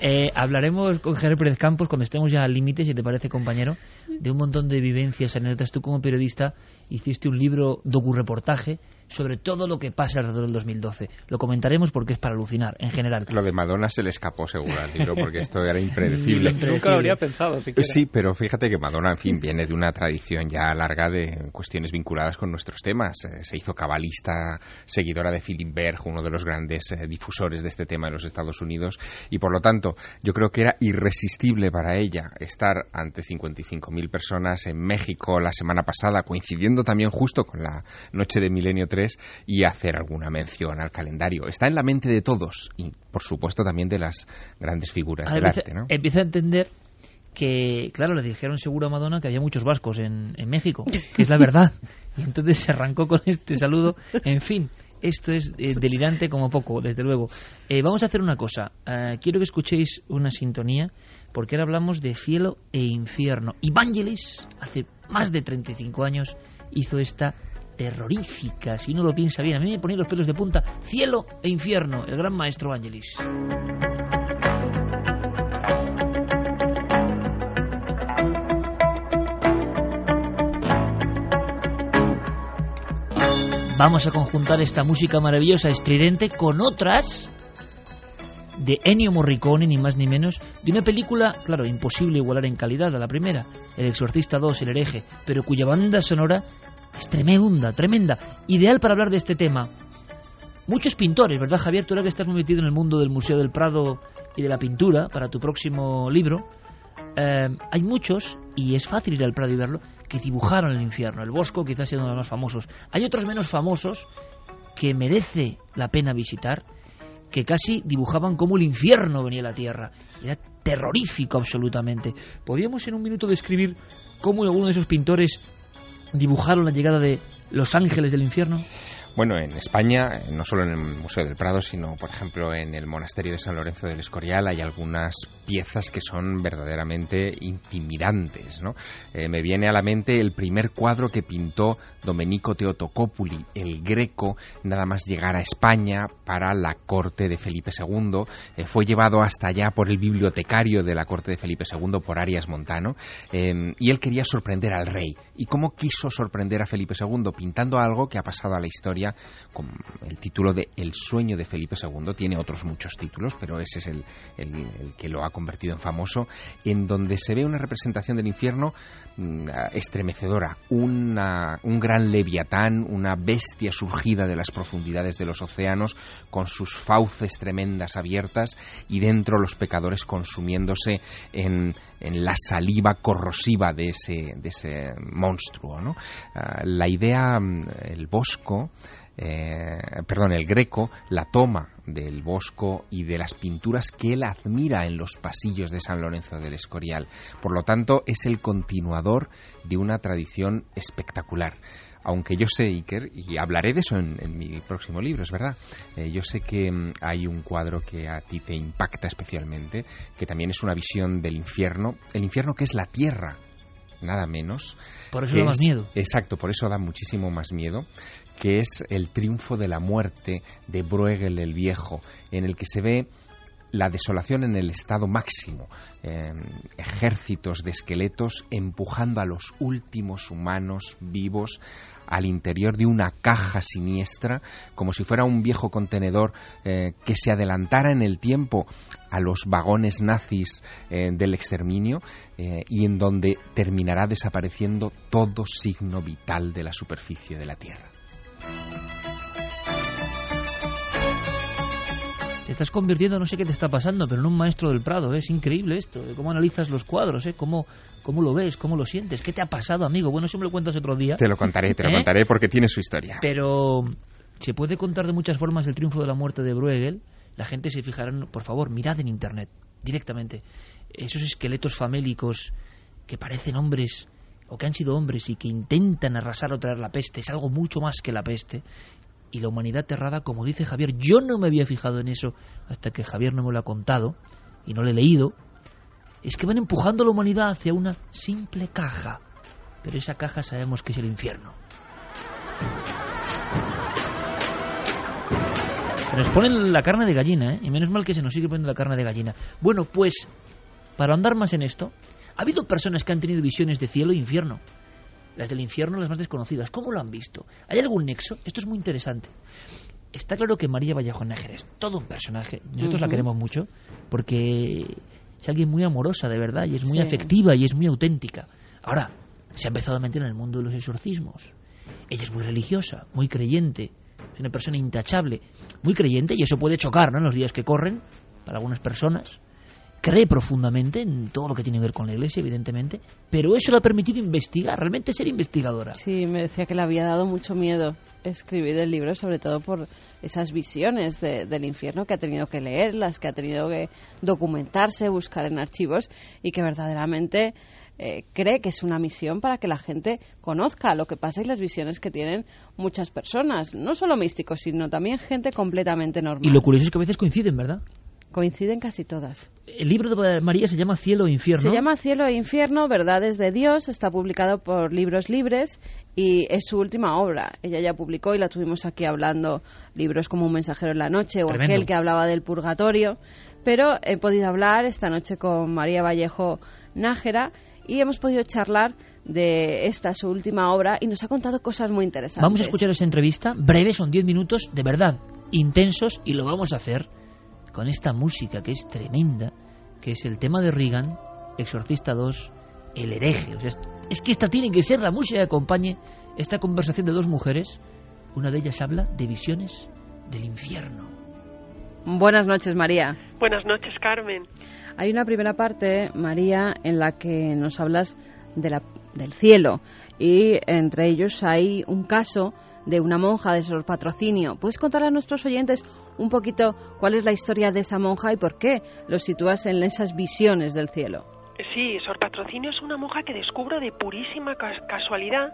Eh, hablaremos con Javier Pérez Campos cuando estemos ya al límite, si te parece, compañero, de un montón de vivencias, anécdotas. Tú como periodista hiciste un libro docu-reportaje sobre todo lo que pasa alrededor del 2012. Lo comentaremos porque es para alucinar, en general. Lo de Madonna se le escapó seguro al libro porque esto era impredecible. Nunca lo habría pensado, siquiera. Sí, pero fíjate que Madonna, en fin, viene de una tradición ya larga de cuestiones vinculadas con nuestros temas. Eh, Se hizo cabalista, seguidora de Philip Berg, uno de los grandes eh, difusores de este tema en los Estados Unidos, y por lo tanto, yo creo que era irresistible para ella estar ante 55.000 personas en México la semana pasada, coincidiendo también justo con la noche de Milenio 3, y hacer alguna mención al calendario. Está en la mente de todos, y por supuesto también de las grandes figuras del empieza, arte, ¿no? empieza a entender que, claro, le dijeron seguro a Madonna que había muchos vascos en, en México, que es la verdad. Y entonces se arrancó con este saludo. En fin, esto es eh, delirante como poco, desde luego. Eh, vamos a hacer una cosa. Eh, quiero que escuchéis una sintonía, porque ahora hablamos de cielo e infierno. Y Vangelis, hace más de 35 años, hizo esta terrorífica, si uno lo piensa bien. A mí me ponían los pelos de punta Cielo e Infierno, el gran maestro Vangelis. Vamos a conjuntar esta música maravillosa, estridente, con otras de Ennio Morricone, ni más ni menos, de una película, claro, imposible igualar en calidad a la primera, El Exorcista 2, El hereje, pero cuya banda sonora es tremenda, tremenda, ideal para hablar de este tema. Muchos pintores, ¿verdad, Javier? Tú ahora que estás muy metido en el mundo del Museo del Prado y de la pintura para tu próximo libro, eh, hay muchos, y es fácil ir al Prado y verlo, que dibujaron el infierno. El Bosco quizás sea uno de los más famosos. Hay otros menos famosos que merece la pena visitar, que casi dibujaban cómo el infierno venía a la tierra. Era terrorífico absolutamente. ¿Podríamos en un minuto describir cómo alguno de esos pintores dibujaron la llegada de los ángeles del infierno? Bueno, en España, no solo en el Museo del Prado, sino, por ejemplo, en el Monasterio de San Lorenzo del Escorial, hay algunas piezas que son verdaderamente intimidantes. ¿no? Eh, me viene a la mente el primer cuadro que pintó Domenico Teotocópuli, el Greco, nada más llegar a España para la corte de Felipe II. Eh, fue llevado hasta allá por el bibliotecario de la corte de Felipe II, por Arias Montano, eh, y él quería sorprender al rey. ¿Y cómo quiso sorprender a Felipe II? Pintando algo que ha pasado a la historia con el título de El sueño de Felipe II, tiene otros muchos títulos, pero ese es el, que lo ha convertido en famoso, en donde se ve una representación del infierno mm, estremecedora, una, un gran leviatán, una bestia surgida de las profundidades de los océanos, con sus fauces tremendas abiertas y dentro los pecadores consumiéndose en, en la saliva corrosiva de ese, de ese monstruo. ¿no? Ah, la idea, mm, el bosco, eh, perdón, el Greco la toma del Bosco y de las pinturas que él admira en los pasillos de San Lorenzo del Escorial. Por lo tanto, es el continuador de una tradición espectacular. Aunque yo sé, Iker, y hablaré de eso en, mi próximo libro, es verdad, eh, yo sé que mm, hay un cuadro que a ti te impacta especialmente, que también es una visión del infierno, el infierno que es la tierra, nada menos. Por eso da más miedo. Exacto, por eso da muchísimo más miedo, que es el triunfo de la muerte de Bruegel el Viejo, en el que se ve la desolación en el estado máximo, em, ejércitos de esqueletos empujando a los últimos humanos vivos al interior de una caja siniestra, como si fuera un viejo contenedor eh, que se adelantara en el tiempo a los vagones nazis eh, del exterminio eh, y en donde terminará desapareciendo todo signo vital de la superficie de la Tierra. Te estás convirtiendo, no sé qué te está pasando, pero en un maestro del Prado. ¿eh? Es increíble esto, de cómo analizas los cuadros, ¿eh? cómo, cómo lo ves, cómo lo sientes. ¿Qué te ha pasado, amigo? Bueno, eso me lo cuentas otro día. Te lo contaré, te lo ¿Eh? contaré porque tiene su historia. Pero se puede contar de muchas formas el triunfo de la muerte de Bruegel. La gente se fijará, por favor, mirad en Internet, directamente. Esos esqueletos famélicos que parecen hombres o que han sido hombres y que intentan arrasar o traer la peste, es algo mucho más que la peste. Y la humanidad aterrada, como dice Javier, yo no me había fijado en eso hasta que Javier no me lo ha contado y no lo he leído, es que van empujando a la humanidad hacia una simple caja. Pero esa caja sabemos que es el infierno. Se nos ponen la carne de gallina, ¿eh? Y menos mal que se nos sigue poniendo la carne de gallina. Bueno, pues, para andar más en esto, ha habido personas que han tenido visiones de cielo e infierno. Las del infierno, las más desconocidas. ¿Cómo lo han visto? ¿Hay algún nexo? Esto es muy interesante. Está claro que María Vallejo Nájer es todo un personaje. Nosotros la queremos mucho porque es alguien muy amorosa, de verdad, y es muy afectiva y es muy auténtica. Ahora, se ha empezado a meter en el mundo de los exorcismos. Ella es muy religiosa, muy creyente, es una persona intachable, muy creyente, y eso puede chocar ¿no? en los días que corren para algunas personas cree profundamente en todo lo que tiene que ver con la Iglesia, evidentemente, pero eso le ha permitido investigar, realmente ser investigadora. Sí, me decía que le había dado mucho miedo escribir el libro, sobre todo por esas visiones del infierno que ha tenido que leer, las que ha tenido que documentarse, buscar en archivos y que verdaderamente eh, cree que es una misión para que la gente conozca lo que pasa y las visiones que tienen muchas personas, no solo místicos, sino también gente completamente normal. Y lo curioso es que a veces coinciden, ¿verdad? Coinciden casi todas. El libro de María se llama Cielo e Infierno. Se llama Cielo e Infierno, Verdades de Dios. Está publicado por Libros Libres y es su última obra. Ella ya publicó y la tuvimos aquí hablando libros como Un mensajero en la noche o aquel que hablaba del purgatorio. Pero he podido hablar esta noche con María Vallejo Nájera y hemos podido charlar de esta su última obra y nos ha contado cosas muy interesantes. Vamos a escuchar esa entrevista, breve, son 10 minutos, de verdad, intensos, y lo vamos a hacer con esta música que es tremenda, que es el tema de Reagan, Exorcista 2, El hereje. O sea, es, es que esta tiene que ser la música que acompañe esta conversación de dos mujeres. Una de ellas habla de visiones del infierno. Buenas noches, María. Buenas noches, Carmen. Hay una primera parte, María, en la que nos hablas de la, del cielo y entre ellos hay un caso de una monja de Sor Patrocinio. ¿Puedes contar a nuestros oyentes un poquito cuál es la historia de esa monja y por qué lo sitúas en esas visiones del cielo? Sí, Sor Patrocinio es una monja que descubro de purísima casualidad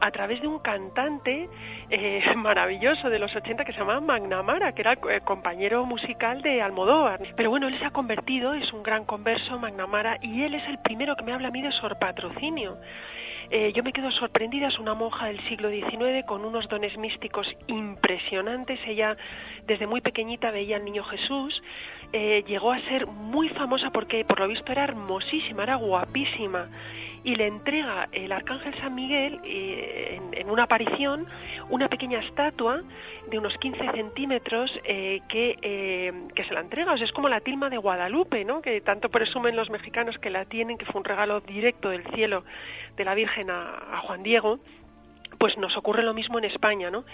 a través de un cantante eh, maravilloso de los 80 que se llamaba Magnamara, que era eh, compañero musical de Almodóvar. Pero bueno, él se ha convertido, es un gran converso, Magnamara, y él es el primero que me habla a mí de Sor Patrocinio. Eh, yo me quedo sorprendida, es una monja del siglo XIX con unos dones místicos impresionantes. Ella desde muy pequeñita veía al niño Jesús, eh, llegó a ser muy famosa porque por lo visto era hermosísima, era guapísima y le entrega el arcángel San Miguel eh, en, una aparición una pequeña estatua de unos 15 centímetros eh, que, que se la entrega. O sea, es como la tilma de Guadalupe, ¿no? que tanto presumen los mexicanos que la tienen, que fue un regalo directo del cielo de la Virgen a, a Juan Diego. Pues nos ocurre lo mismo en España, ¿no?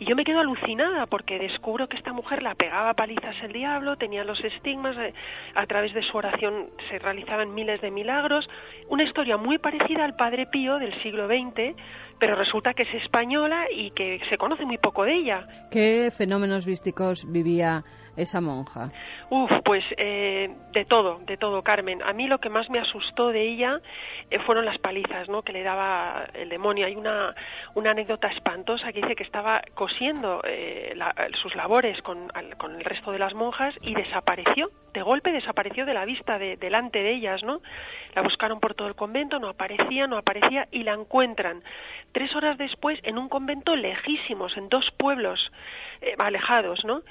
Y yo me quedo alucinada porque descubro que esta mujer la pegaba palizas el diablo, tenía los estigmas, eh, a través de su oración se realizaban miles de milagros. Una historia muy parecida al Padre Pío del siglo XX, pero resulta que es española y que se conoce muy poco de ella. ¿Qué fenómenos místicos vivía esa monja? Uf, pues eh, de todo, de todo, Carmen. A mí lo que más me asustó de ella eh, fueron las palizas, ¿no? Que le daba el demonio. Hay una, una anécdota espantosa que dice que estaba cosiendo eh, sus labores con, con, el resto de las monjas y desapareció, de golpe desapareció de la vista de, delante de ellas, ¿no? La buscaron por todo el convento, no aparecía, no aparecía y la encuentran tres horas después en un convento lejísimos, en dos pueblos alejados, ¿no?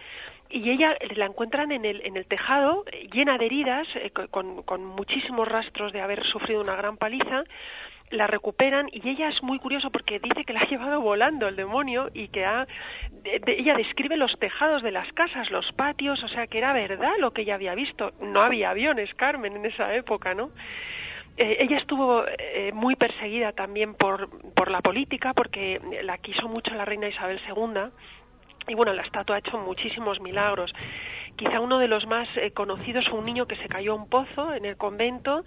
y ella la encuentran en el, en el tejado llena de heridas, eh, con, con, muchísimos rastros de haber sufrido una gran paliza, la recuperan y ella es muy curioso porque dice que la ha llevado volando el demonio y que ha, ella describe los tejados de las casas, los patios, o sea que era verdad lo que ella había visto. No había aviones, Carmen, en esa época, ¿no? Eh, ella estuvo eh, muy perseguida también por, por la política porque la quiso mucho la reina Isabel II y bueno, la estatua ha hecho muchísimos milagros. Quizá uno de los más eh, conocidos fue un niño que se cayó a un pozo en el convento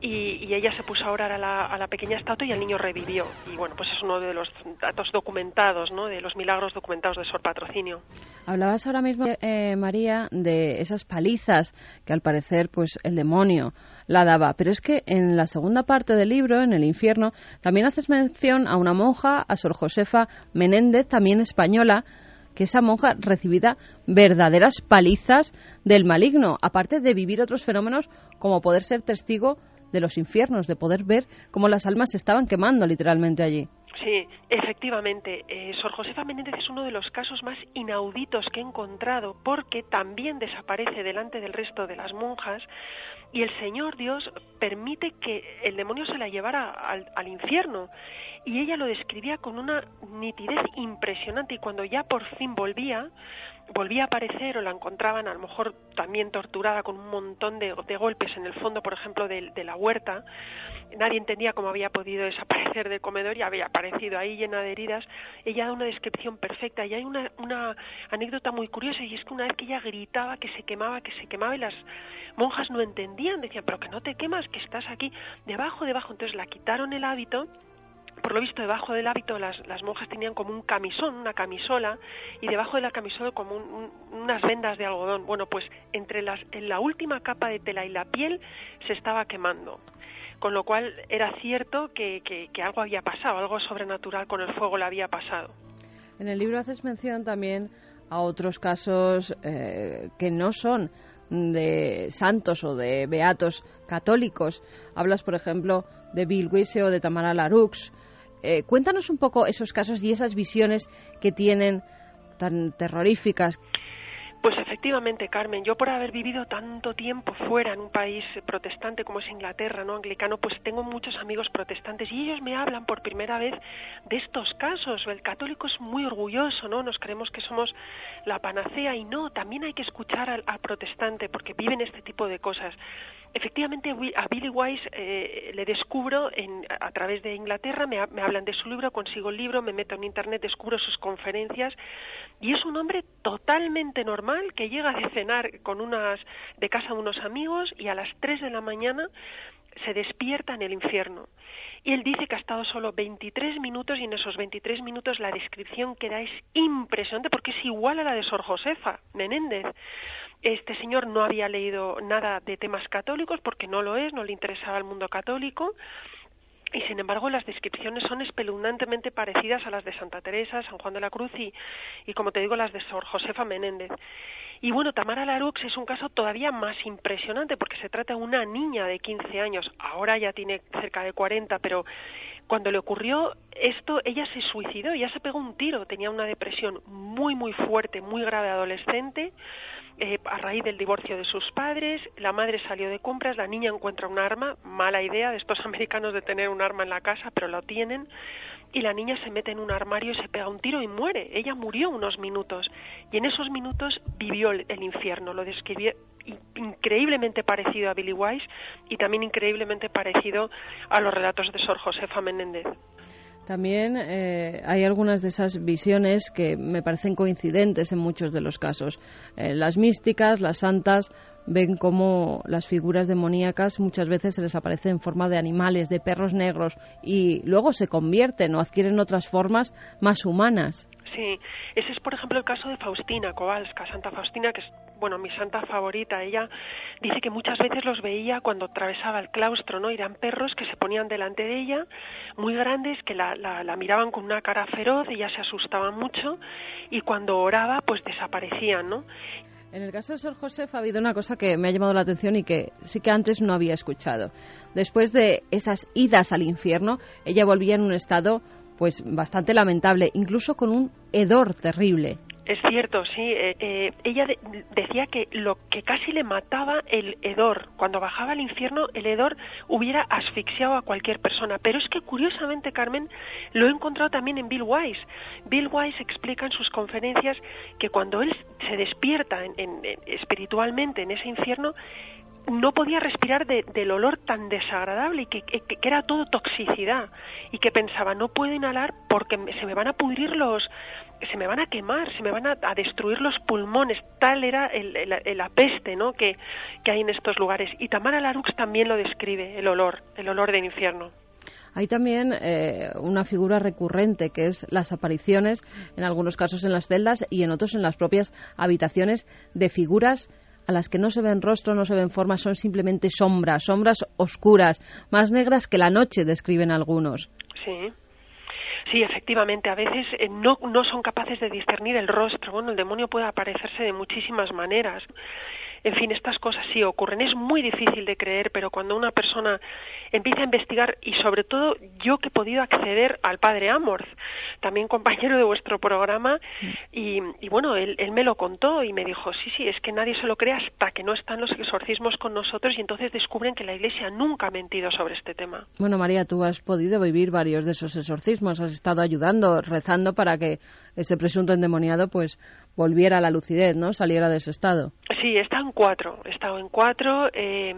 y, ella se puso a orar a la, pequeña estatua y el niño revivió. Y bueno, pues es uno de los datos documentados, ¿no? de los milagros documentados de Sor Patrocinio. Hablabas ahora mismo, eh, María, de esas palizas que al parecer pues el demonio la daba. Pero es que en la segunda parte del libro, en el infierno, también haces mención a una monja, a Sor Josefa Menéndez, también española, que esa monja recibida verdaderas palizas del maligno, aparte de vivir otros fenómenos como poder ser testigo de los infiernos, de poder ver cómo las almas se estaban quemando literalmente allí. Sí, efectivamente. Eh, Sor Josefa Menéndez es uno de los casos más inauditos que he encontrado porque también desaparece delante del resto de las monjas y el Señor Dios permite que el demonio se la llevara al infierno. Y ella lo describía con una nitidez impresionante. Y cuando ya por fin volvía, volvía a aparecer o la encontraban a lo mejor también torturada con un montón de, golpes en el fondo, por ejemplo, de, la huerta, nadie entendía cómo había podido desaparecer del comedor y había aparecido ahí llena de heridas, ella da una descripción perfecta y hay una, una anécdota muy curiosa y es que una vez que ella gritaba que se quemaba, que se quemaba y las monjas no entendían, decían, pero que no te quemas, que estás aquí debajo, debajo, entonces la quitaron el hábito por lo visto debajo del hábito las, las monjas tenían como un camisón, una camisola, y debajo de la camisola como unas vendas de algodón. Bueno, pues entre las, en la última capa de tela y la piel se estaba quemando. Con lo cual era cierto que, que, algo había pasado, algo sobrenatural con el fuego le había pasado. En el libro haces mención también a otros casos eh, que no son de santos o de beatos católicos. Hablas, por ejemplo, de Bill Wise o de Tamara Larux. Eh, cuéntanos un poco esos casos y esas visiones que tienen tan terroríficas. Pues efectivamente, Carmen, yo por haber vivido tanto tiempo fuera en un país protestante como es Inglaterra, no anglicano, pues tengo muchos amigos protestantes y ellos me hablan por primera vez de estos casos. El católico es muy orgulloso, ¿no? Nos creemos que somos la panacea y no, también hay que escuchar al, al protestante porque viven este tipo de cosas. Efectivamente, a Billy Wise eh, le descubro en, a través de Inglaterra, me, hablan de su libro, consigo el libro, me meto en Internet, descubro sus conferencias y es un hombre totalmente normal que llega de cenar con unas, de casa de unos amigos y a las 3 de la mañana se despierta en el infierno. Y él dice que ha estado solo 23 minutos y en esos 23 minutos la descripción que da es impresionante porque es igual a la de Sor Josefa Menéndez. Este señor no había leído nada de temas católicos porque no lo es, no le interesaba el mundo católico. Y sin embargo, las descripciones son espeluznantemente parecidas a las de Santa Teresa, San Juan de la Cruz y, y como te digo, las de Sor Josefa Menéndez. Y bueno, Tamara Larux es un caso todavía más impresionante porque se trata de una niña de 15 años, ahora ya tiene cerca de 40, pero cuando le ocurrió esto, ella se suicidó, ella se pegó un tiro, tenía una depresión muy, muy fuerte, muy grave adolescente eh, a raíz del divorcio de sus padres, la madre salió de compras, la niña encuentra un arma, mala idea de estos americanos de tener un arma en la casa, pero lo tienen, y la niña se mete en un armario y se pega un tiro y muere. Ella murió unos minutos, y en esos minutos vivió el, el infierno, lo describió increíblemente parecido a Billy Wise y también increíblemente parecido a los relatos de Sor Josefa Menéndez. También eh, hay algunas de esas visiones que me parecen coincidentes en muchos de los casos. Eh, las místicas, las santas, ven cómo las figuras demoníacas muchas veces se les aparece en forma de animales, de perros negros, y luego se convierten o adquieren otras formas más humanas. Sí, ese es por ejemplo el caso de Faustina Kowalska, Santa Faustina, que es bueno mi santa favorita. Ella dice que muchas veces los veía cuando atravesaba el claustro, ¿no? Eran perros que se ponían delante de ella, muy grandes, que la, la, la miraban con una cara feroz, ella se asustaba mucho y cuando oraba pues desaparecían, ¿no? En el caso de Sor Josef ha habido una cosa que me ha llamado la atención y que sí que antes no había escuchado. Después de esas idas al infierno, ella volvía en un estado pues bastante lamentable, incluso con un hedor terrible. Es cierto, sí. Eh, eh, ella de, decía que lo que casi le mataba el hedor, cuando bajaba al infierno, el hedor hubiera asfixiado a cualquier persona. Pero es que curiosamente, Carmen, lo he encontrado también en Bill Wise. Bill Wise explica en sus conferencias que cuando él se despierta en, en, espiritualmente en ese infierno, no podía respirar de, del olor tan desagradable y que, que, que, era todo toxicidad y que pensaba no puedo inhalar porque se me van a pudrir los se me van a quemar, se me van a, a destruir los pulmones, tal era el, el, la peste ¿no? que, que hay en estos lugares. Y Tamara Larux también lo describe, el olor, el olor del infierno. Hay también eh, una figura recurrente que es las apariciones, en algunos casos en las celdas y en otros en las propias habitaciones, de figuras a las que no se ven rostro, no se ven formas, son simplemente sombras, sombras oscuras, más negras que la noche, describen algunos. Sí. Sí, efectivamente, a veces eh, no, no son capaces de discernir el rostro. Bueno, el demonio puede aparecerse de muchísimas maneras. En fin, estas cosas sí ocurren. Es muy difícil de creer, pero cuando una persona empieza a investigar, y sobre todo yo que he podido acceder al padre Amorth, también compañero de vuestro programa, y, y bueno, él, él, me lo contó y me dijo, sí, sí, es que nadie se lo cree hasta que no están los exorcismos con nosotros y entonces descubren que la Iglesia nunca ha mentido sobre este tema. Bueno, María, tú has podido vivir varios de esos exorcismos, has estado ayudando, rezando para que ese presunto endemoniado pues volviera a la lucidez, ¿no? Saliera de ese estado. Sí, estado en cuatro. He estado en cuatro, eh,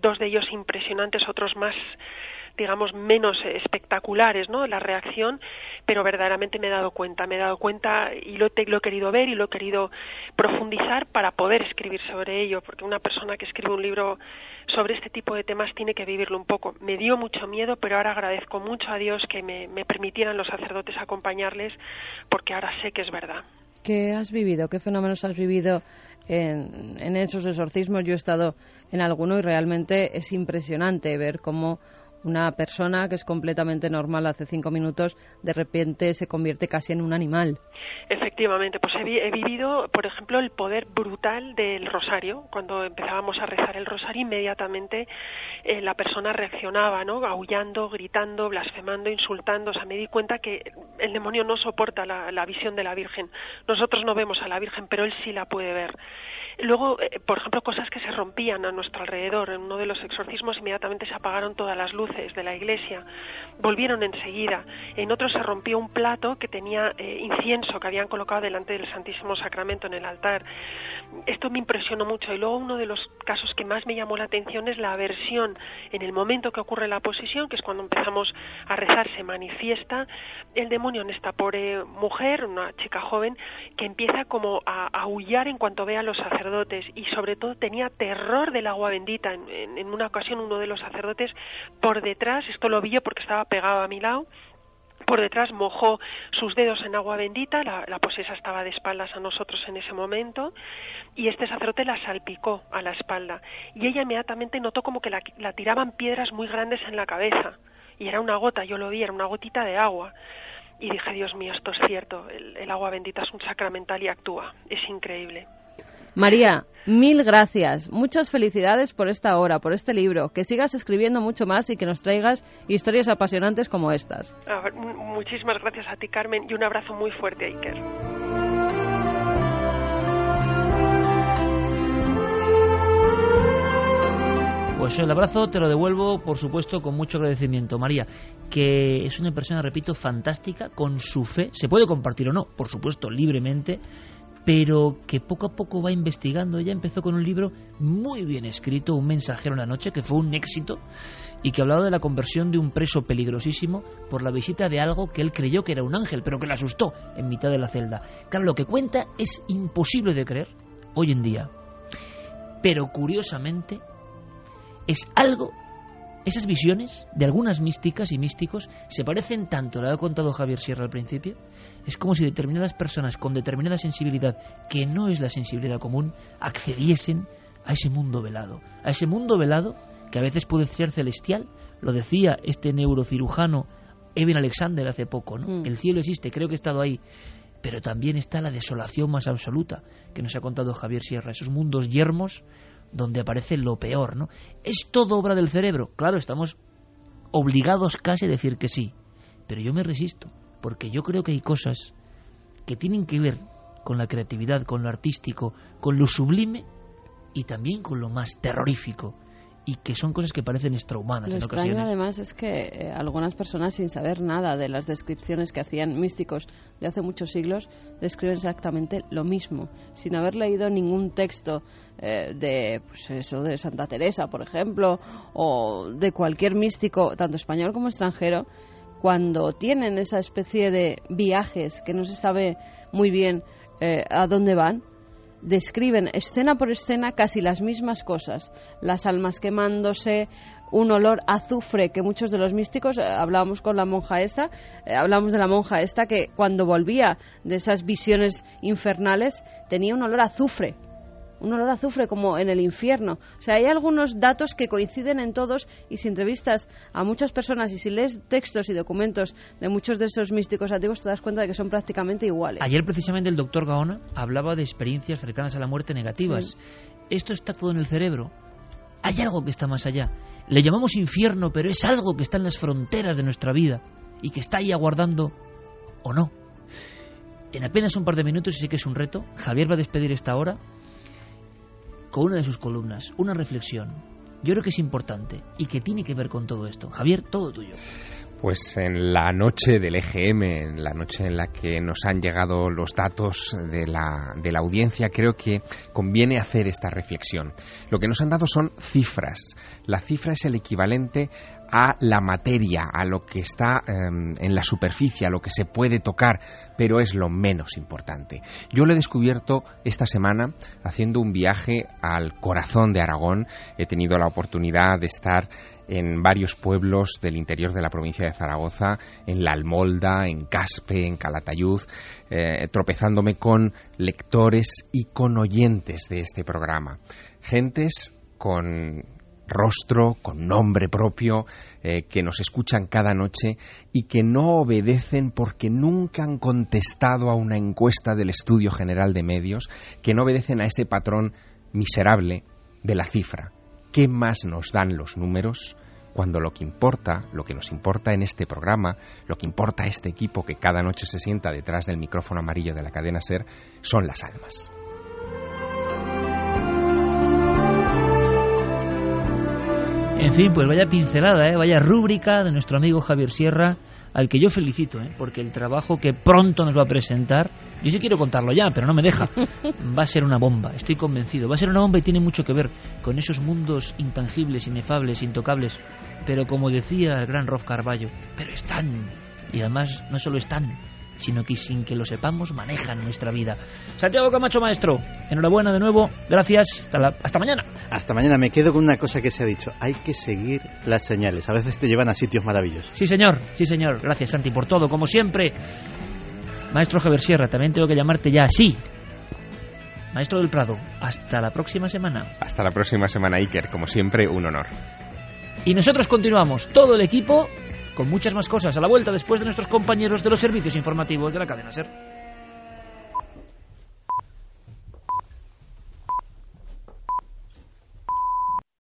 dos de ellos impresionantes, otros más digamos menos espectaculares no la reacción pero verdaderamente me he dado cuenta me he dado cuenta y lo, he querido ver y lo he querido profundizar para poder escribir sobre ello porque una persona que escribe un libro sobre este tipo de temas tiene que vivirlo un poco me dio mucho miedo pero ahora agradezco mucho a Dios que me permitieran los sacerdotes acompañarles porque ahora sé que es verdad ¿Qué has vivido? ¿Qué fenómenos has vivido en, en, esos exorcismos? Yo he estado en alguno y realmente es impresionante ver cómo una persona que es completamente normal hace cinco minutos de repente se convierte casi en un animal. Efectivamente, pues he, he, vivido, por ejemplo, el poder brutal del rosario. Cuando empezábamos a rezar el rosario, inmediatamente eh, la persona reaccionaba, ¿no? Aullando, gritando, blasfemando, insultando. O sea, me di cuenta que el demonio no soporta la, la visión de la Virgen. Nosotros no vemos a la Virgen, pero él sí la puede ver. Luego, eh, por ejemplo, cosas que se rompían a nuestro alrededor. En uno de los exorcismos inmediatamente se apagaron todas las luces de la iglesia. Volvieron enseguida. En otro se rompió un plato que tenía eh, incienso que habían colocado delante del Santísimo Sacramento en el altar. Esto me impresionó mucho. Y luego uno de los casos que más me llamó la atención es la aversión. En el momento que ocurre la posesión, que es cuando empezamos a rezar, se manifiesta el demonio en esta pobre mujer, una chica joven, que empieza como a aullar en cuanto ve a los sacerdotes y sobre todo tenía terror del agua bendita. En, en, una ocasión uno de los sacerdotes por detrás, esto lo vi yo porque estaba pegado a mi lado, por detrás mojó sus dedos en agua bendita, la, la, posesa estaba de espaldas a nosotros en ese momento, y este sacerdote la salpicó a la espalda. Y ella inmediatamente notó como que la, tiraban piedras muy grandes en la cabeza. Y era una gota, yo lo vi, era una gotita de agua. Y dije, Dios mío, esto es cierto, el, el agua bendita es un sacramental y actúa. Es increíble. María, mil gracias. Muchas felicidades por esta hora, por este libro. Que sigas escribiendo mucho más y que nos traigas historias apasionantes como estas. Ah, muchísimas gracias a ti, Carmen, y un abrazo muy fuerte a Iker. Pues el abrazo te lo devuelvo, por supuesto, con mucho agradecimiento. María, que es una persona, repito, fantástica, con su fe. Se puede compartir o no, por supuesto, libremente pero que poco a poco va investigando. Ella empezó con un libro muy bien escrito, Un mensajero en la noche, que fue un éxito y que hablaba de la conversión de un preso peligrosísimo por la visita de algo que él creyó que era un ángel, pero que le asustó en mitad de la celda. Claro, lo que cuenta es imposible de creer hoy en día, pero curiosamente es algo esas visiones de algunas místicas y místicos se parecen tanto, lo ha contado Javier Sierra al principio, es como si determinadas personas con determinada sensibilidad, que no es la sensibilidad común, accediesen a ese mundo velado, a ese mundo velado que a veces puede ser celestial, lo decía este neurocirujano Eben Alexander hace poco, ¿no? Mm. El cielo existe, creo que he estado ahí, pero también está la desolación más absoluta que nos ha contado Javier Sierra, esos mundos yermos donde aparece lo peor, ¿no? ¿Es todo obra del cerebro? Claro, estamos obligados casi a decir que sí, pero yo me resisto, porque yo creo que hay cosas que tienen que ver con la creatividad, con lo artístico, con lo sublime y también con lo más terrorífico y que son cosas que parecen extrahumanas Lo en extraño ocasiones. además es que eh, algunas personas sin saber nada de las descripciones que hacían místicos de hace muchos siglos describen exactamente lo mismo, sin haber leído ningún texto eh, de pues eso de Santa Teresa, por ejemplo, o de cualquier místico, tanto español como extranjero, cuando tienen esa especie de viajes que no se sabe muy bien eh, a dónde van, describen escena por escena casi las mismas cosas. Las almas quemándose, un olor azufre que muchos de los místicos, eh, hablábamos con la monja esta, eh, hablamos de la monja esta que cuando volvía de esas visiones infernales tenía un olor azufre. Un olor a azufre como en el infierno. O sea, hay algunos datos que coinciden en todos y si entrevistas a muchas personas y si lees textos y documentos de muchos de esos místicos antiguos te das cuenta de que son prácticamente iguales. Ayer precisamente el doctor Gaona hablaba de experiencias cercanas a la muerte negativas. Sí. Esto está todo en el cerebro. Hay algo que está más allá. Le llamamos infierno, pero es algo que está en las fronteras de nuestra vida y que está ahí aguardando o no. En apenas un par de minutos, y sé que es un reto, Javier va a despedir esta hora con una de sus columnas, una reflexión. Yo creo que es importante y que tiene que ver con todo esto. Javier, todo tuyo. Pues en la noche del EGM, en la noche en la que nos han llegado los datos de la, de la audiencia, creo que conviene hacer esta reflexión. Lo que nos han dado son cifras. La cifra es el equivalente a la materia, a lo que está eh, en la superficie, a lo que se puede tocar, pero es lo menos importante. Yo lo he descubierto esta semana haciendo un viaje al corazón de Aragón. He tenido la oportunidad de estar en varios pueblos del interior de la provincia de Zaragoza, en La Almolda, en Caspe, en Calatayud, eh, tropezándome con lectores y con oyentes de este programa. Gentes con rostro, con nombre propio, eh, que nos escuchan cada noche y que no obedecen porque nunca han contestado a una encuesta del Estudio General de Medios, que no obedecen a ese patrón miserable de la cifra ¿qué más nos dan los números? cuando lo que importa, lo que nos importa en este programa, lo que importa a este equipo que cada noche se sienta detrás del micrófono amarillo de la cadena Ser, son las almas. En fin, pues vaya pincelada, ¿eh? vaya rúbrica de nuestro amigo Javier Sierra, al que yo felicito, ¿eh? porque el trabajo que pronto nos va a presentar, yo sí quiero contarlo ya, pero no me deja, va a ser una bomba, estoy convencido, va a ser una bomba y tiene mucho que ver con esos mundos intangibles, inefables, intocables, pero como decía el gran Rolf Carballo, pero están, y además no solo están, sino que sin que lo sepamos manejan nuestra vida. Santiago Camacho, maestro, enhorabuena de nuevo, gracias, hasta, la, hasta mañana. Hasta mañana, me quedo con una cosa que se ha dicho, hay que seguir las señales, a veces te llevan a sitios maravillosos. Sí, señor, sí, señor, gracias Santi por todo, como siempre. Maestro Javier Sierra, también tengo que llamarte ya así. Maestro del Prado, hasta la próxima semana. Hasta la próxima semana, Iker, como siempre, un honor. Y nosotros continuamos, todo el equipo, con muchas más cosas a la vuelta después de nuestros compañeros de los servicios informativos de la cadena SER.